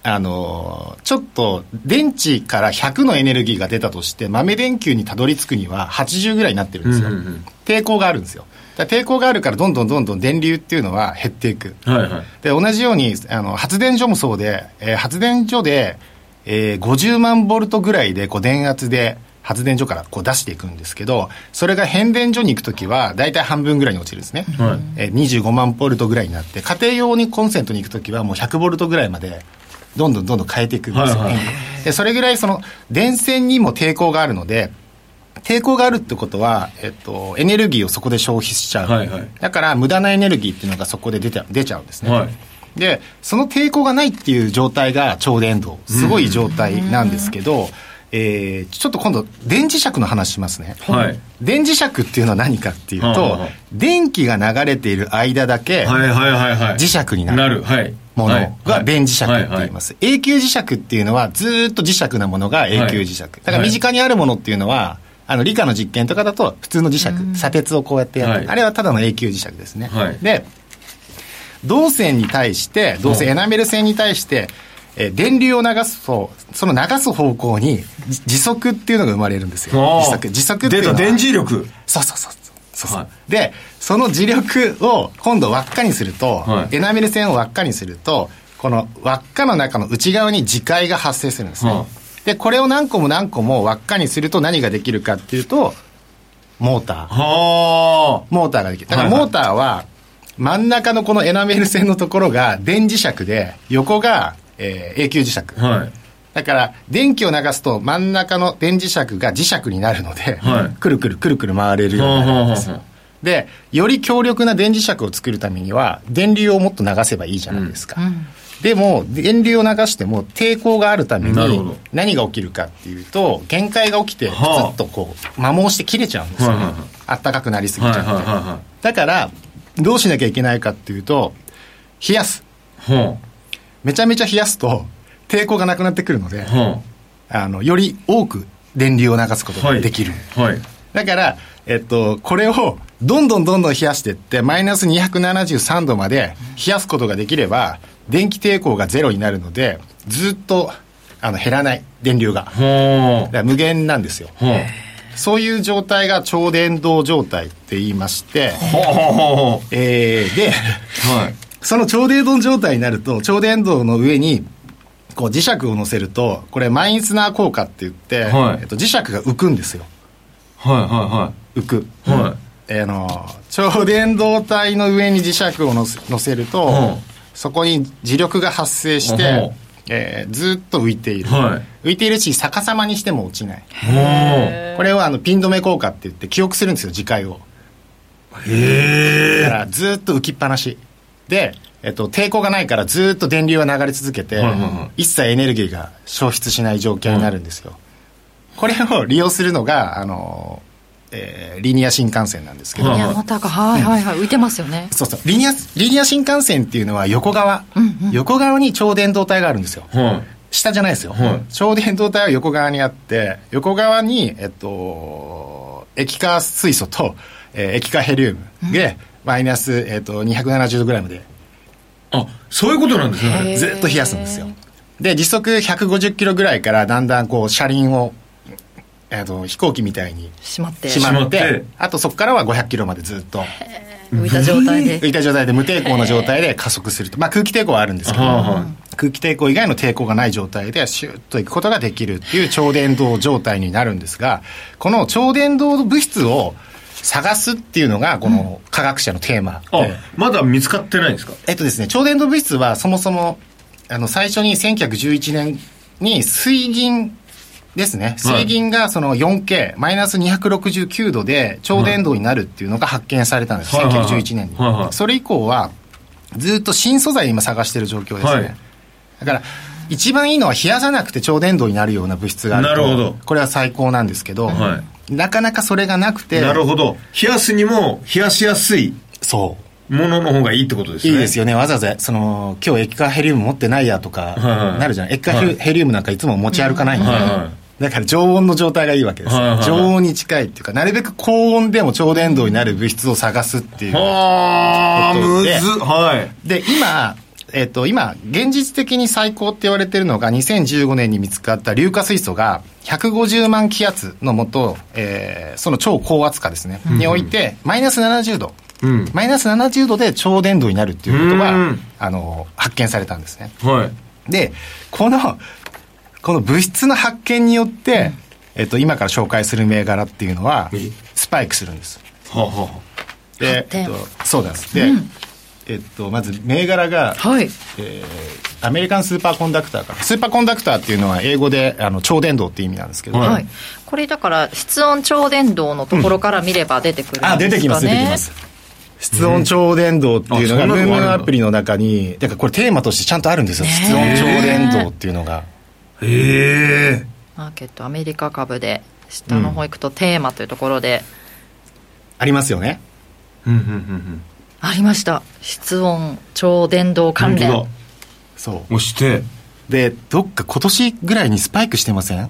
あのちょっと電池から100のエネルギーが出たとして豆電球にたどり着くには80ぐらいになってるんですよ、うんうんうん、抵抗があるんですよ。抵抗があるからどんどんどんどん電流っていうのは減っていく、はいはい、で同じようにあの発電所もそうで、えー、発電所で、えー、50万ボルトぐらいでこう電圧で発電所からこう出していくんですけど、それが変電所に行くときは、大体半分ぐらいに落ちるんですね。はい、え25万ボルトぐらいになって、家庭用にコンセントに行くときはもう100ボルトぐらいまで、どんどんどんどん変えていくんですよね。はいはい、でそれぐらいその、電線にも抵抗があるので、抵抗があるってことは、えっと、エネルギーをそこで消費しちゃう、はいはい、だから無駄なエネルギーっていうのがそこで出て出ちゃうんですね、はい、でその抵抗がないっていう状態が超電導。すごい状態なんですけど、うんえー、ちょっと今度電磁石の話しますね、はい、電磁石っていうのは何かっていうと、はあはあ、電気が流れている間だけ磁石になるものが電磁石って言います、永久磁石っていうのはずっと磁石なものが永久磁石、だから身近にあるものっていうのはあの理科の実験とかだと普通の磁石砂鉄をこうやってやって、あれはただの永久磁石ですね、で導線に対して導線エナメル線に対してえー、電流を流すと、その流す方向に時速っていうのが生まれるんですよ。時速。時速っていうのは。電磁力。そうそうそう。そうそう、はい、で、その磁力を今度輪っかにすると、はい、エナメル線を輪っかにすると、この輪っかの中の内側に磁界が発生するんですね。はい、で、これを何個も何個も輪っかにすると何ができるかっていうと、モーター。モーターができる。だからモーターは、真ん中のこのエナメル線のところが電磁石で、横がえー、永久磁石。はい。だから、電気を流すと真ん中の電磁石が磁石になるので、はい、くるくるくるくる回れるようになるんですよ。で、より強力な電磁石を作るためには、電流をもっと流せばいいじゃないですか。うん、でも、電流を流しても抵抗があるために、何が起きるかっていうと、限界が起きて、プツッとこう、摩耗して切れちゃうんですよね。あったかくなりすぎちゃって。だから、どうしなきゃいけないかっていうと、冷やす。めちゃめちゃ冷やすと抵抗がなくなってくるので、はあ、あのより多く電流を流すことができる、はい。はい、だから、えっと、これをどんどんどんどん冷やしていってマイナス273度まで冷やすことができれば電気抵抗がゼロになるのでずっとあの減らない。電流が。無限なんですよ、そういう状態が超電導状態って言いまして、えー、で、はい、その超電導状態になると、超電導の上に、こう磁石を乗せると、これマインスナー効果って言って、はい、えっと、磁石が浮くんですよ。はいはいはい。浮く。はい。えー、の、超電導体の上に磁石を乗せ乗せると、はい、そこに磁力が発生して、えー、ずっと浮いている、はい、浮いているし逆さまにしても落ちない。これをあのピン止め効果って言って記憶するんですよ磁界を。へえだからずっと浮きっぱなしで、えっと、抵抗がないからずっと電流が流れ続けて、一切エネルギーが消失しない状況になるんですよ。これを利用するのが、あの、えー、リニア新幹線なんですけど。はいはいはい、浮いてますよね。そうそう。リニア、リニア新幹線っていうのは横側、うんうん、横側に超電導体があるんですよ。下じゃないですよ、超電導体は横側にあって、横側に、えっと、液化水素と、えー、液化ヘリウムで、うんマイナス、えーと、270度ぐらいまで。あそういうことなんですね。ずっと冷やすんですよ。で時速150キロぐらいからだんだんこう車輪をえーと、飛行機みたいにしまって。しまってあとそこからは500キロまでずっと。浮いた状態で。浮いた状態で無抵抗の状態で加速すると、まあ、空気抵抗はあるんですけど、空気抵抗以外の抵抗がない状態でシュッといくことができるっていう超伝導状態になるんですがこの超伝導物質を探すっていうのがこの科学者のテーマで、うん、まだ見つかってないんですか？えっとですね超伝導物質はそもそもあの最初に1911年に水銀ですね。水銀がその 4K、マイナス269度で超伝導になるっていうのが発見されたんです。はい、1911年に、はいはい。それ以降は、ずっと新素材今探してる状況ですね。はい、だから、一番いいのは冷やさなくて超伝導になるような物質があると。なるほど。これは最高なんですけど、はい、なかなかそれがなくて。なるほど。冷やすにも冷やしやすい。そう。ものの方がいいってことですね。いいですよね。わざわざ、その、今日液化ヘリウム持ってないやとか、なるじゃない。液化ヘリウムなんかいつも持ち歩かないんで。だから常温の状態がいいわけです、常温に近いっていうかなるべく高温でも超伝導になる物質を探すっていうことで、はい、で今えっ、と、今、現実的に最高って言われてるのが、2015年に見つかった硫化水素が、150万気圧のもと、えー、その超高圧化ですね、うん、において、マイナス70度、うん、マイナス70度で超伝導になるっていうことが、あの、発見されたんですね。はい。で、このこの物質の発見によって、うん、えっと、今から紹介する銘柄っていうのは、スパイクするんです。はあはあ、で、えっと、そうなんです。で、うん、えっと、まず銘柄が、はい、えー、アメリカンスーパーコンダクターか。らスーパーコンダクターっていうのは英語であの超電導っていう意味なんですけど、はい、これだから室温超電導のところから見れば出てくるんですか、ね、あ出てきます出てきます。室温超伝導っていうのが、ムームアプリの中に、だからこれテーマとしてちゃんとあるんですよ、室温超伝導っていうのが。へえマーケットアメリカ株で下の方行くとテーマというところで、うん、ありますよね。うんうんうんうんありました。室温超電導関連。そう。押してでどっか今年ぐらいにスパイクしてません？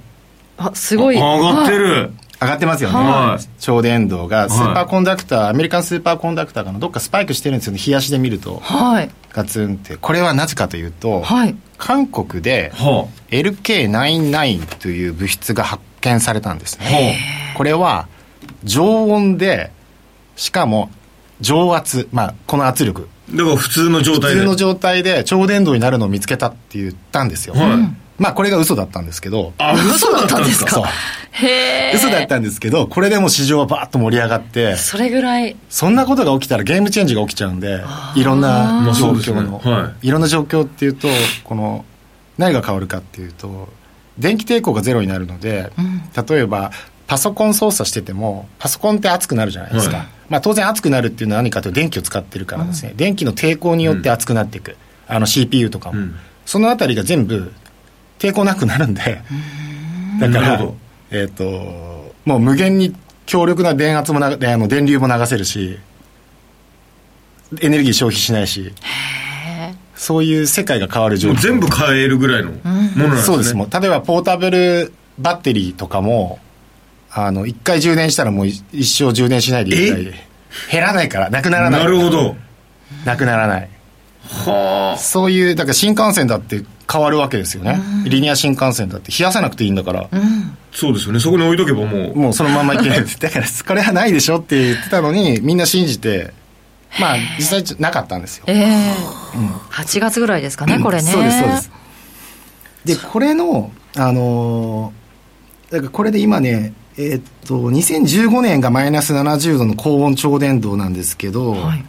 あすごい。上がってる。上がってますよね、はい、超電導がスーパーコンダクター、はい、アメリカンスーパーコンダクターがどっかスパイクしてるんですよね。冷やしで見ると、はい、ガツンって。これはなぜかというと、はい、韓国で LK99 という物質が発見されたんですね。これは常温でしかも常圧、まあ、この圧力。だから普通の状態で。普通の状態で超伝導になるのを見つけたって言ったんですよ、はい。まあこれが嘘だったんですけど。あ、嘘だったんですか？へ嘘だったんですけど、これでも市場はバーッと盛り上がって。それぐらい。そんなことが起きたらゲームチェンジが起きちゃうんで、いろんな状況の、ね。はい、いろんな状況っていうと、この、何が変わるかっていうと、電気抵抗がゼロになるので、うん、例えば、パソコン操作してても、パソコンって熱くなるじゃないですか。はい、まあ当然熱くなるっていうのは何かというと電気を使ってるからですね、うん、電気の抵抗によって熱くなっていく。あの CPU とかも。うん、そのあたりが全部抵抗なくなるんで、だから、えっ、ー、と、もう無限に強力な電圧もなあの電流も流せるし、エネルギー消費しないし、そういう世界が変わる状況。全部変えるぐらいのものなんですね。そうです。もう例えばポータブルバッテリーとかも、あの、一回充電したらもう一生充電しないでいいぐらい。減らないから、なくならない。なるほど。なくならない。はあ。そういう、だから新幹線だって変わるわけですよね、うん、リニア新幹線だって。冷やさなくていいんだから、うん、そうですよね。そこに置いとけばもう。もうそのままいける だからこれはないでしょって言ってたのにみんな信じてまあ実際なかったんですよ。ええー、うん、8月ぐらいですかねこれね。そうですそうです。でこれのあのー、だからこれで今ねえー、っと2015年がマイナス70度の高温超電導なんですけど、はい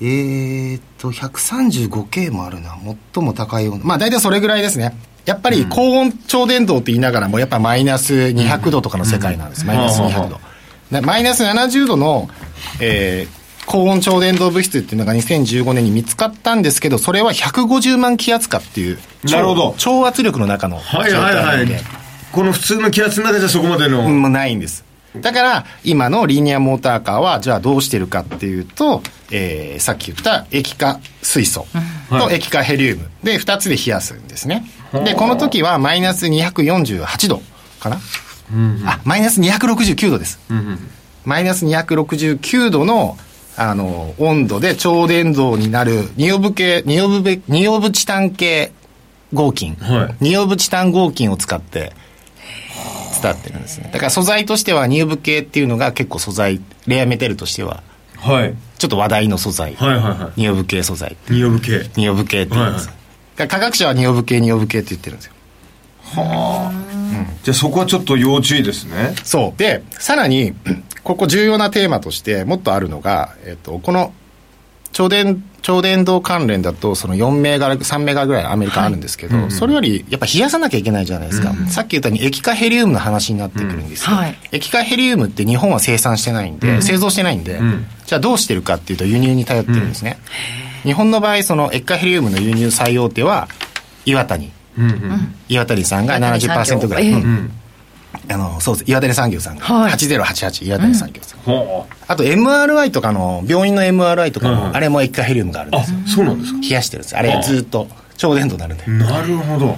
えー、っと、135K もあるな。最も高い温度。まあ大体それぐらいですね。やっぱり高温超電導って言いながらも、やっぱマイナス200度とかの世界なんです。マイナス200度。マイナス70度の、えー、高温超電導物質っていうのが2015年に見つかったんですけど、それは150万気圧化っていう、なるほど。超圧力の中のはいはいはい。この普通の気圧の中じゃそこまでの。うん、ないんです。だから、今のリニアモーターカーは、じゃあどうしてるかっていうと、えー、さっき言った液化水素と液化ヘリウムで2つで冷やすんですね。で、この時はマイナス248度かな、うんうん、あ、マイナス269度です。うんうん、マイナス269度のあの、温度で超伝導になるニオブ系、ニオブニオブチタン系合金、はい、ニオブチタン合金を使って、伝わってるんですね。だから素材としてはニューブ系っていうのが結構素材、レアメタルとしてははい、ちょっと話題の素材、はいはいはい、ニオブ系素材。ニオブ系。ニオブ系って言うんです、はいはい、科学者はニオブ系ニオブ系って言ってるんですよ。はあ、うん、じゃあそこはちょっと要注意ですね。そう。でさらにここ重要なテーマとしてもっとあるのが、えっと、この超電超電導関連だとその4銘柄3銘柄ぐらいアメリカあるんですけど、はい。うん、それよりやっぱ冷やさなきゃいけないじゃないですか、うん、さっき言ったように液化ヘリウムの話になってくるんですよ、うんはい、液化ヘリウムって日本は生産してないんで、製造してないんで、じゃあどうしてるかっていうと輸入に頼ってるんですね、日本の場合その液化ヘリウムの輸入最大手は岩谷、うんうん、岩谷さんが70%ぐらい、うんあのそうです。岩谷産業さんが、はい、8088岩谷産業さん、うん、あと MRI とかの病院の MRI とかも、うん、あれも液化ヘリウムがあるんです。あそうなんですか。冷やしてるんです。あれずっと超伝導になるんで。なるほど。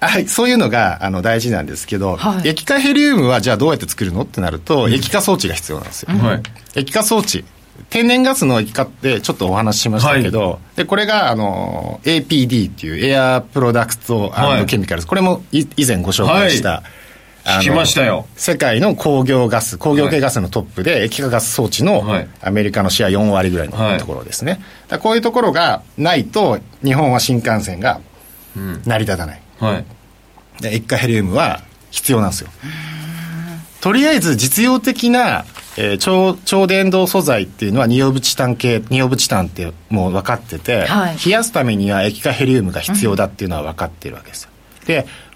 はい、そういうのがあの大事なんですけど、はい、液化ヘリウムはじゃあどうやって作るのってなると、液化装置が必要なんですよ、はい、液化装置。天然ガスの液化ってちょっとお話ししましたけど、はい、でこれがあの APD っていうエアプロダクトケミカルズ、これも以前ご紹介した、聞きましたよ。世界の工業ガス工業系ガスのトップで、液化ガス装置のアメリカのシェア4割ぐらいのところですね、はい、こういうところがないと日本は新幹線が成り立たない、うん、はい、で液化ヘリウムは必要なんですよ。とりあえず実用的な、えー、超超電導素材っていうのはニオブチタン系ニオブチタンってもう分かってて、はい、冷やすためには液化ヘリウムが必要だっていうのは分かってるわけですよ。で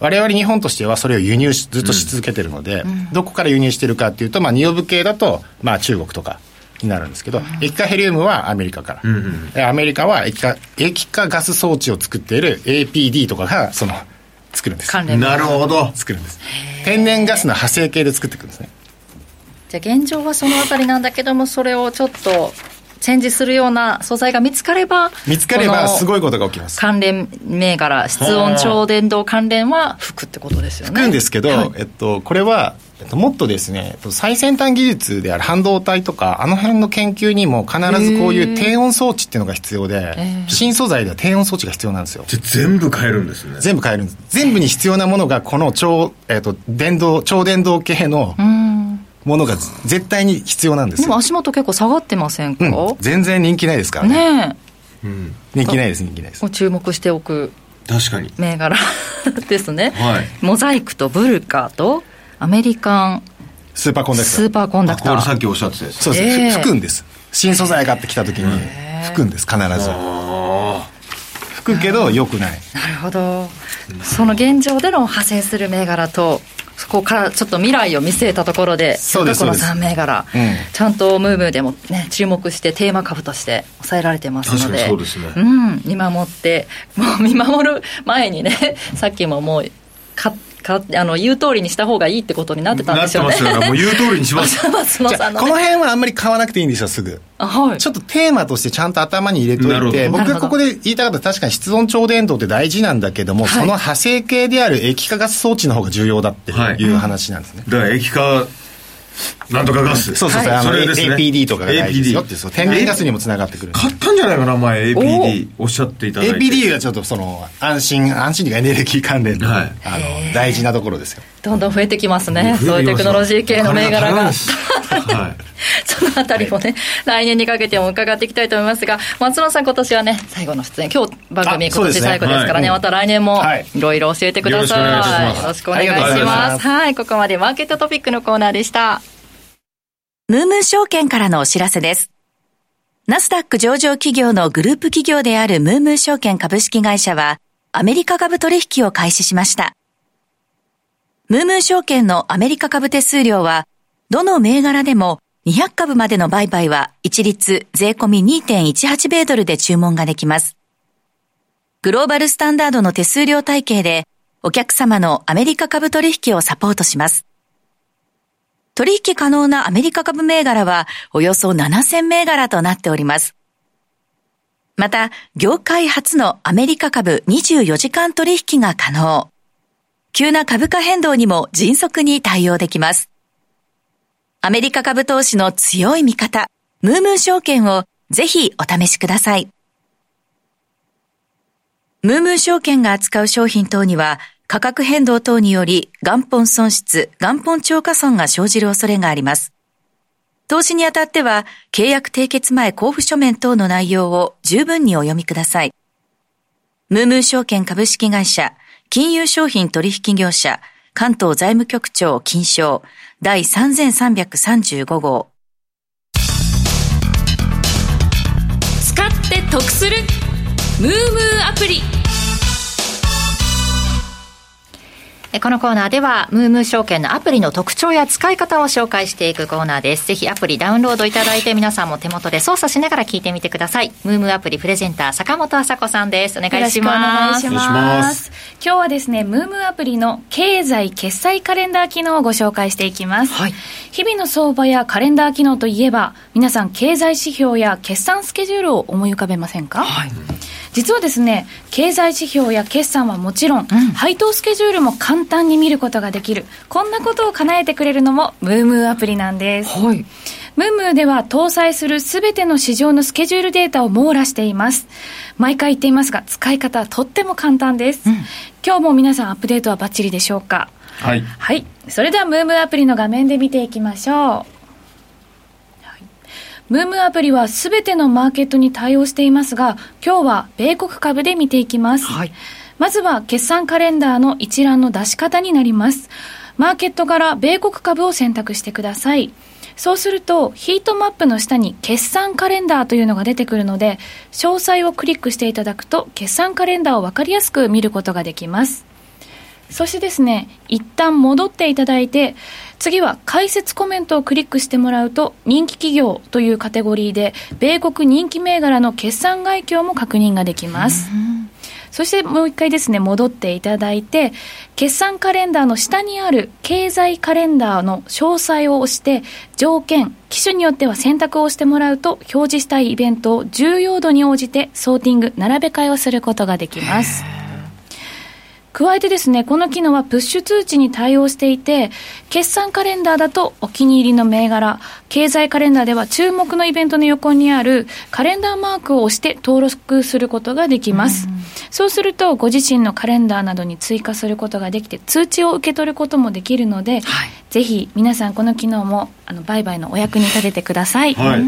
我々日本としてはそれを輸入しずっとし続けてるので、うん、どこから輸入してるかっていうと、まあ、ニオブ系だと、まあ、中国とかになるんですけど、うん、液化ヘリウムはアメリカから、うんうん、アメリカは液化液化ガス装置を作っている APD とかがその作るんです。なるほど。作るんです。天然ガスの派生系で作っていくんですね。じゃあ現状はそのあたりなんだけどもそれをちょっとチェンジするような素材が見つかれば見つかればすごいことが起きます。関連銘柄室温超電導関連は吹くってことですよね。吹くんですけど、はい、えっと、これはもっとですね最先端技術である半導体とかあの辺の研究にも必ずこういう低温装置っていうのが必要で新素材では低温装置が必要なんですよ。全部変えるんですね。全部変えるんです。全部に必要なものがこの超,、えっと電導超電導系のものが絶対に必要なんですでも足元結構下がってませんか、うん、全然人気ないですからね。ねうん、人気ないです人気ないです。注目しておく確かに。銘柄 ですね、はい、モザイクとブルカとアメリカンスーパーコンダクター。スーパーコンダクター。これさっきおっしゃってたやつそうです、えー、吹くんです。新素材買ってきた時に吹くんです必ず。吹くけどよくない。なるほど。その現状での派生する銘柄とそこからちょっと未来を見据えたところで、そうですこの3銘柄、うん、ちゃんとムームーでも、ね、注目してテーマ株として抑えられてますので、そうですね、うん、見守って、もう見守る前にね、さっきももう、買って、かあの言う通りにした方がいいってことになってたんですよね。よもう言う通りにします。松野さんの、ね、この辺はあんまり買わなくていいんですよ、すぐ。はい、ちょっとテーマとしてちゃんと頭に入れといて、僕がここで言いたかった確かに室温超伝導って大事なんだけども、はい、その派生系である液化ガス装置の方が重要だっていう話なんですね。だから液化なんとかガス。そうそうそう、はい、あの、ね、APD とかが大事ですよって天然ガスにもつながってくる買ったんじゃないかな、前 APD おっしゃっていただいて。APD がちょっとその、安心、安心というかエネルギー関連の、はい、あの、大事なところですよ。どんどん増えてきますね。そういうテクノロジー系の銘柄が。はい。そのあたりもね、来年にかけても伺っていきたいと思いますが、松野さん今年はね、最後の出演、今日番組今年最後ですからね、また来年もいろいろ教えてください。よろしくお願いします。はい、ここまでマーケットトピックのコーナーでした。ムームー証券からのお知らせです。ナスダック上場企業のグループ企業であるムームー証券株式会社は、アメリカ株取引を開始しました。ムームー証券のアメリカ株手数料は、どの銘柄でも200株までの売買は一律税込み2.18米ドルで注文ができます。グローバルスタンダードの手数料体系で、お客様のアメリカ株取引をサポートします。取引可能なアメリカ株銘柄はおよそ7000銘柄となっております。また、業界初のアメリカ株24時間取引が可能。急な株価変動にも迅速に対応できます。アメリカ株投資の強い味方、ムームー証券をぜひお試しください。ムームー証券が扱う商品等には価格変動等により元本損失、元本超過損が生じる恐れがあります。投資にあたっては、契約締結前交付書面等の内容を十分にお読みください。ムームー証券株式会社、金融商品取引業者、関東財務局長金賞第3335号。使って得するムームーアプリこのコーナーでは、ムームー証券のアプリの特徴や使い方を紹介していくコーナーです。ぜひアプリダウンロードいただいて、皆さんも手元で操作しながら聞いてみてください。ムームーアプリプレゼンター、坂本麻子さんです。お願いします。お願いします。今日はですね、ムームーアプリの経済決済カレンダー機能をご紹介していきます。はい、日々の相場やカレンダー機能といえば、皆さん経済指標や決算スケジュールを思い浮かべませんか？はい実はですね、経済指標や決算はもちろん、うん、配当スケジュールも簡単に見ることができる。こんなことを叶えてくれるのも、ムームーアプリなんです。はい。ムームーでは搭載するすべての市場のスケジュールデータを網羅しています。毎回言っていますが、使い方はとっても簡単です。うん、今日も皆さんアップデートはバッチリでしょうか？はい。はい。それではムームーアプリの画面で見ていきましょう。ムームアプリはすべてのマーケットに対応していますが、今日は米国株で見ていきます。はい、まずは決算カレンダーの一覧の出し方になります。マーケットから米国株を選択してください。そうすると、ヒートマップの下に決算カレンダーというのが出てくるので、詳細をクリックしていただくと、決算カレンダーをわかりやすく見ることができます。そしてですね、一旦戻っていただいて、次は解説コメントをクリックしてもらうと、人気企業というカテゴリーで、米国人気銘柄の決算概況も確認ができます。そしてもう一回ですね、戻っていただいて、決算カレンダーの下にある経済カレンダーの詳細を押して、条件、機種によっては選択をしてもらうと、表示したいイベントを重要度に応じてソーティング、並べ替えをすることができます。加えてですね、この機能はプッシュ通知に対応していて、決算カレンダーだとお気に入りの銘柄、経済カレンダーでは注目のイベントの横にあるカレンダーマークを押して登録することができます。うそうすると、ご自身のカレンダーなどに追加することができて、通知を受け取ることもできるので、はい、ぜひ皆さんこの機能もあの売買のお役に立ててください。はい、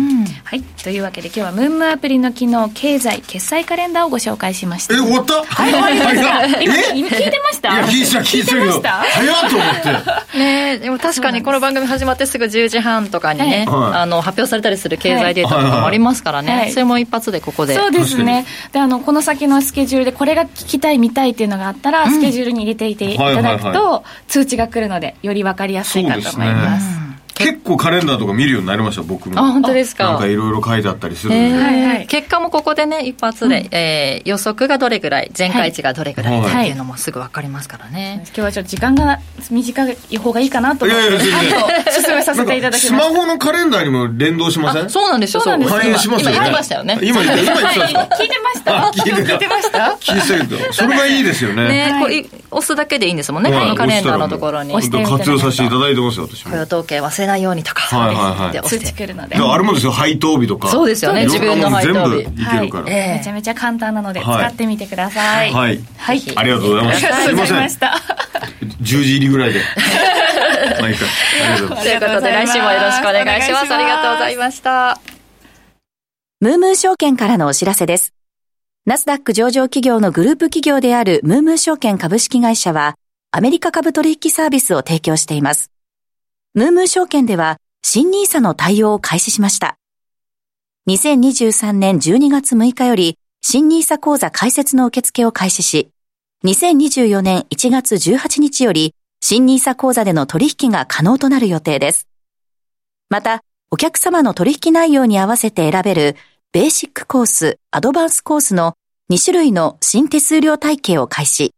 はい。というわけで今日はムームアプリの機能、経済、決済カレンダーをご紹介しました。え、終わった？はい、聞いてました？いや、聞いてた、聞いてました？早っと思って。ねでも確かにこの番組始まってすぐ10時半とかにね、はい、あの、発表されたりする経済データとかもありますからね。はい、それも一発でここで。そうですね。で、あの、この先のスケジュールでこれが聞きたい、見たいっていうのがあったら、スケジュールに入れていていただくと、通知が来るので、より分かりやすいかと思います。結構カレンダーとか見るようになりました僕も。あ本当ですか？なんかいろいろ書いてあったりするんで、えー。はいはい、結果もここでね一発で、うん、えー、予測がどれぐらい前回値がどれぐらいっていうのもすぐ分かりますからね、はい、今日はちょっと時間が短い方がいいかなと思っていやいやと進めさせていただきますスマホのカレンダーにも連動しませんそうなんですよ。そうなんです。反映しますよね。今言いましたよね。今言って今言ってた。聞いてました。聞いてました。聞いてたそれがいいですよね。ね、これ押すだけでいいんですもんね、このカレンダーのところに。活用させていただいてますよ私も。雇用統計忘れないようにとか、はいはいはい、通知来るので。あれもですよ、配当日とか。そうですよね、自分の配当日。全部いけるから、はいめちゃめちゃ簡単なので、使ってみてください。はい。はい。ありがとうございます。ありがとうございました。10時入りぐらいで。毎回。ありがとうございます。ということで、来週もよろしくお願いします。ありがとうございました。ムームー証券からのお知らせです。ナスダック上場企業のグループ企業であるムームー証券株式会社は、アメリカ株取引サービスを提供しています。ムームー証券では、新 nisa の対応を開始しました。2023年12月6日より、新 nisa 講座開設の受付を開始し、2024年1月18日より、新 nisa 講座での取引が可能となる予定です。また、お客様の取引内容に合わせて選べる、ベーシックコース、アドバンスコースの2種類の新手数料体系を開始。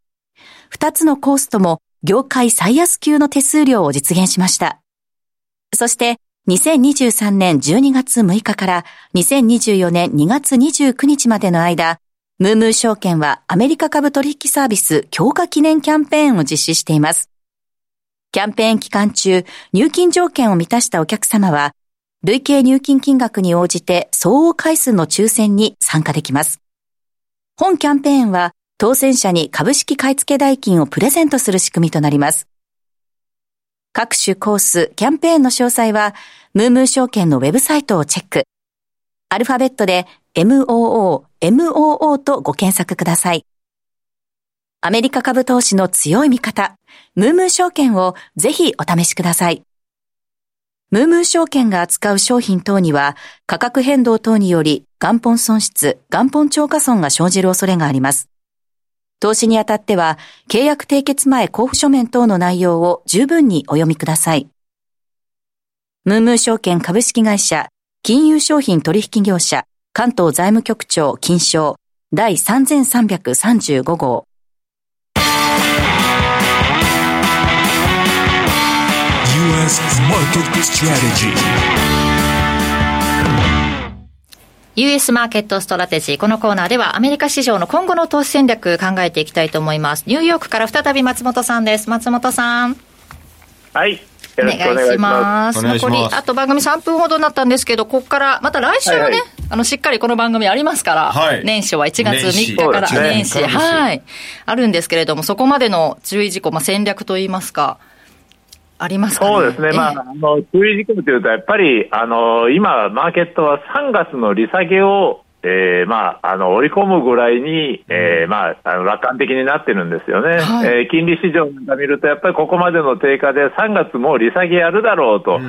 2つのコースとも業界最安級の手数料を実現しました。そして、2023年12月6日から2024年2月29日までの間、ムームー証券はアメリカ株取引サービス強化記念キャンペーンを実施しています。キャンペーン期間中、入金条件を満たしたお客様は、累計入金金額に応じて総応回数の抽選に参加できます。本キャンペーンは、当選者に株式買付代金をプレゼントする仕組みとなります。各種コース、キャンペーンの詳細は、ムームー証券のウェブサイトをチェック。アルファベットで MOO、MOO とご検索ください。アメリカ株投資の強い味方、ムームー証券をぜひお試しください。ムームー証券が扱う商品等には価格変動等により元本損失、元本超過損が生じる恐れがあります。投資にあたっては契約締結前交付書面等の内容を十分にお読みください。ムームー証券株式会社金融商品取引業者関東財務局長金賞第3335号 US Market Strategy US マーケットストラテジー。このコーナーではアメリカ市場の今後の投資戦略考えていきたいと思います。ニューヨークから再び松本さんです。松本さん。はい。お願いします。残り、あと番組3分ほどになったんですけど、ここからまた来週はね、はいはい、あの、しっかりこの番組ありますから、はい、年初は1月3日から年始、ね、はい、あるんですけれども、そこまでの注意事項、まあ、戦略といいますか、ありますか、ね、そうですね、まあ、あの注意事項というと、やっぱりあの今、マーケットは3月の利下げをえーまあ、あの織り込むぐらいに、えーまあ、あの楽観的になってるんですよね、はい、えー、金利市場なんか見ると、やっぱりここまでの低下で3月も利下げやるだろうと、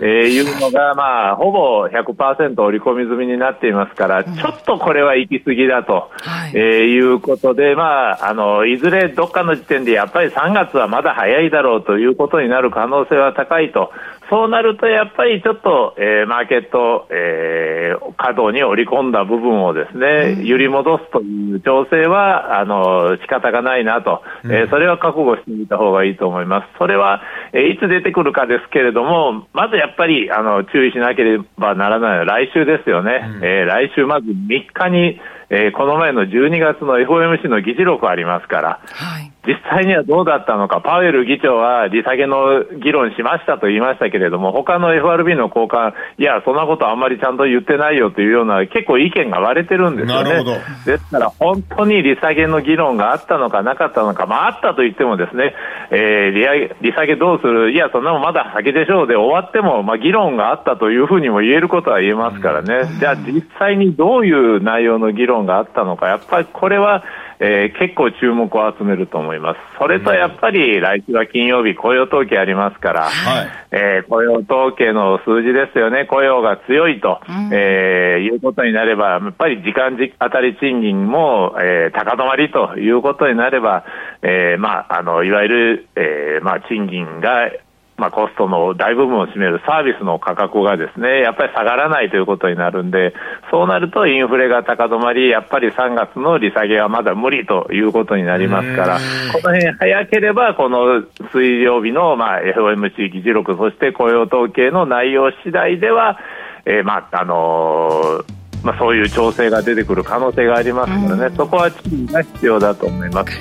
えー、いうのが、まあ、ほぼ100%織り込み済みになっていますから、ちょっとこれは行き過ぎだと、はい。えー、いうことで、まあ、あのいずれどっかの時点でやっぱり3月はまだ早いだろうということになる可能性は高いと。そうなるとやっぱりちょっと、えー、マーケット、えー、稼働に織り込んだ部分をですね、揺り戻すという調整は、あの、仕方がないなと、うん、えー、それは覚悟してみた方がいいと思います。それは、えー、いつ出てくるかですけれども、まずやっぱり、あの、注意しなければならないのは来週ですよね。うん、えー、来週まず3日に、えー、この前の12月の FOMC の議事録ありますから、はい、実際にはどうだったのか、パウエル議長は利下げの議論しましたと言いましたけれども、他の FRB の高官、いや、そんなことあんまりちゃんと言ってないよというような、結構意見が割れてるんですよね。ですから、本当に利下げの議論があったのかなかったのか、まあ、あったと言ってもですね、えー、利上げ利下げどうする、いや、そんなもんまだ先でしょうで終わっても、まあ、議論があったというふうにも言えることは言えますからね、じゃあ実際にどういう内容の議論があったのか、やっぱりこれは、えー、結構注目を集めると思います。それとやっぱり来週は金曜日雇用統計ありますから、はい、えー、雇用統計の数字ですよね、雇用が強いと、うん、えー、いうことになれば、やっぱり時間当たり賃金も、えー、高止まりということになれば、えー、まあ、あの、いわゆる、えー、まあ、賃金がまあ、コストの大部分を占めるサービスの価格がですね、やっぱり下がらないということになるんで、そうなるとインフレが高止まり、やっぱり3月の利下げはまだ無理ということになりますから、この辺早ければ、この水曜日の、まあ、FOMC 議事録、そして雇用統計の内容次第では、えー、まあ、あのーまあ、そういう調整が出てくる可能性がありますのでね、そこは注意が必要だと思います。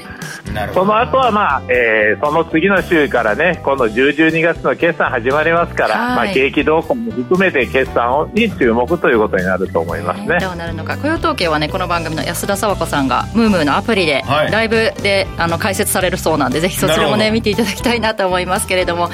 その後は、まあえー、その次の週からね、この10、12月の決算始まりますから、まあ、景気動向も含めて決算をに注目ということになると思いますね。どうなるのか、雇用統計はね、この番組の安田佐和子さんが、ムームーのアプリで、はい、ライブであの解説されるそうなんで、ぜひそちらもね、見ていただきたいなと思いますけれども、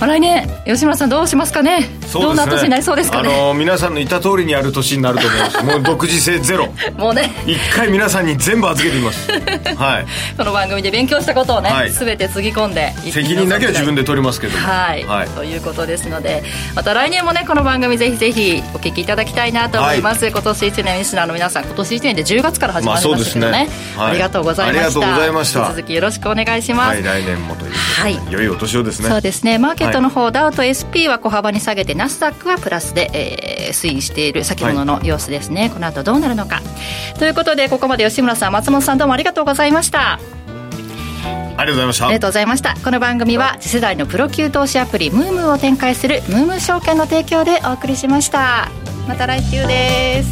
まあ、来年、吉村さん、どうしますかね、ね。どんな年になりそうですかね。あの皆さんの言った通りにやる年になると思います。もう独自性ゼロ。もうね、一回皆さんに全部預けてみます。はい。この番組で勉強したことをね、はい、全てつぎ込んで責任だけは自分で取りますけどはい、はい、ということですのでまた来年もねこの番組ぜひぜひお聞きいただきたいなと思います、はい、今年1年リスナーの皆さん今年1年で10月から始まりましたけどねね。はい、ありがとうございました。ありがとうございました。続きよろしくお願いします、はい、来年もというはい、良いお年をですね。そうですね。マーケットの方、ダウと SP は小幅に下げてナスダックはプラスで、えー、推移している先ほどの様子ですね。この後どうなるのか。ということでここまで吉村さん松本さんどうもありがとうございました。ありがとうございました。ありがとうございました。この番組は次世代のプロ級投資アプリムームーを展開するムームー証券の提供でお送りしました。また来週です。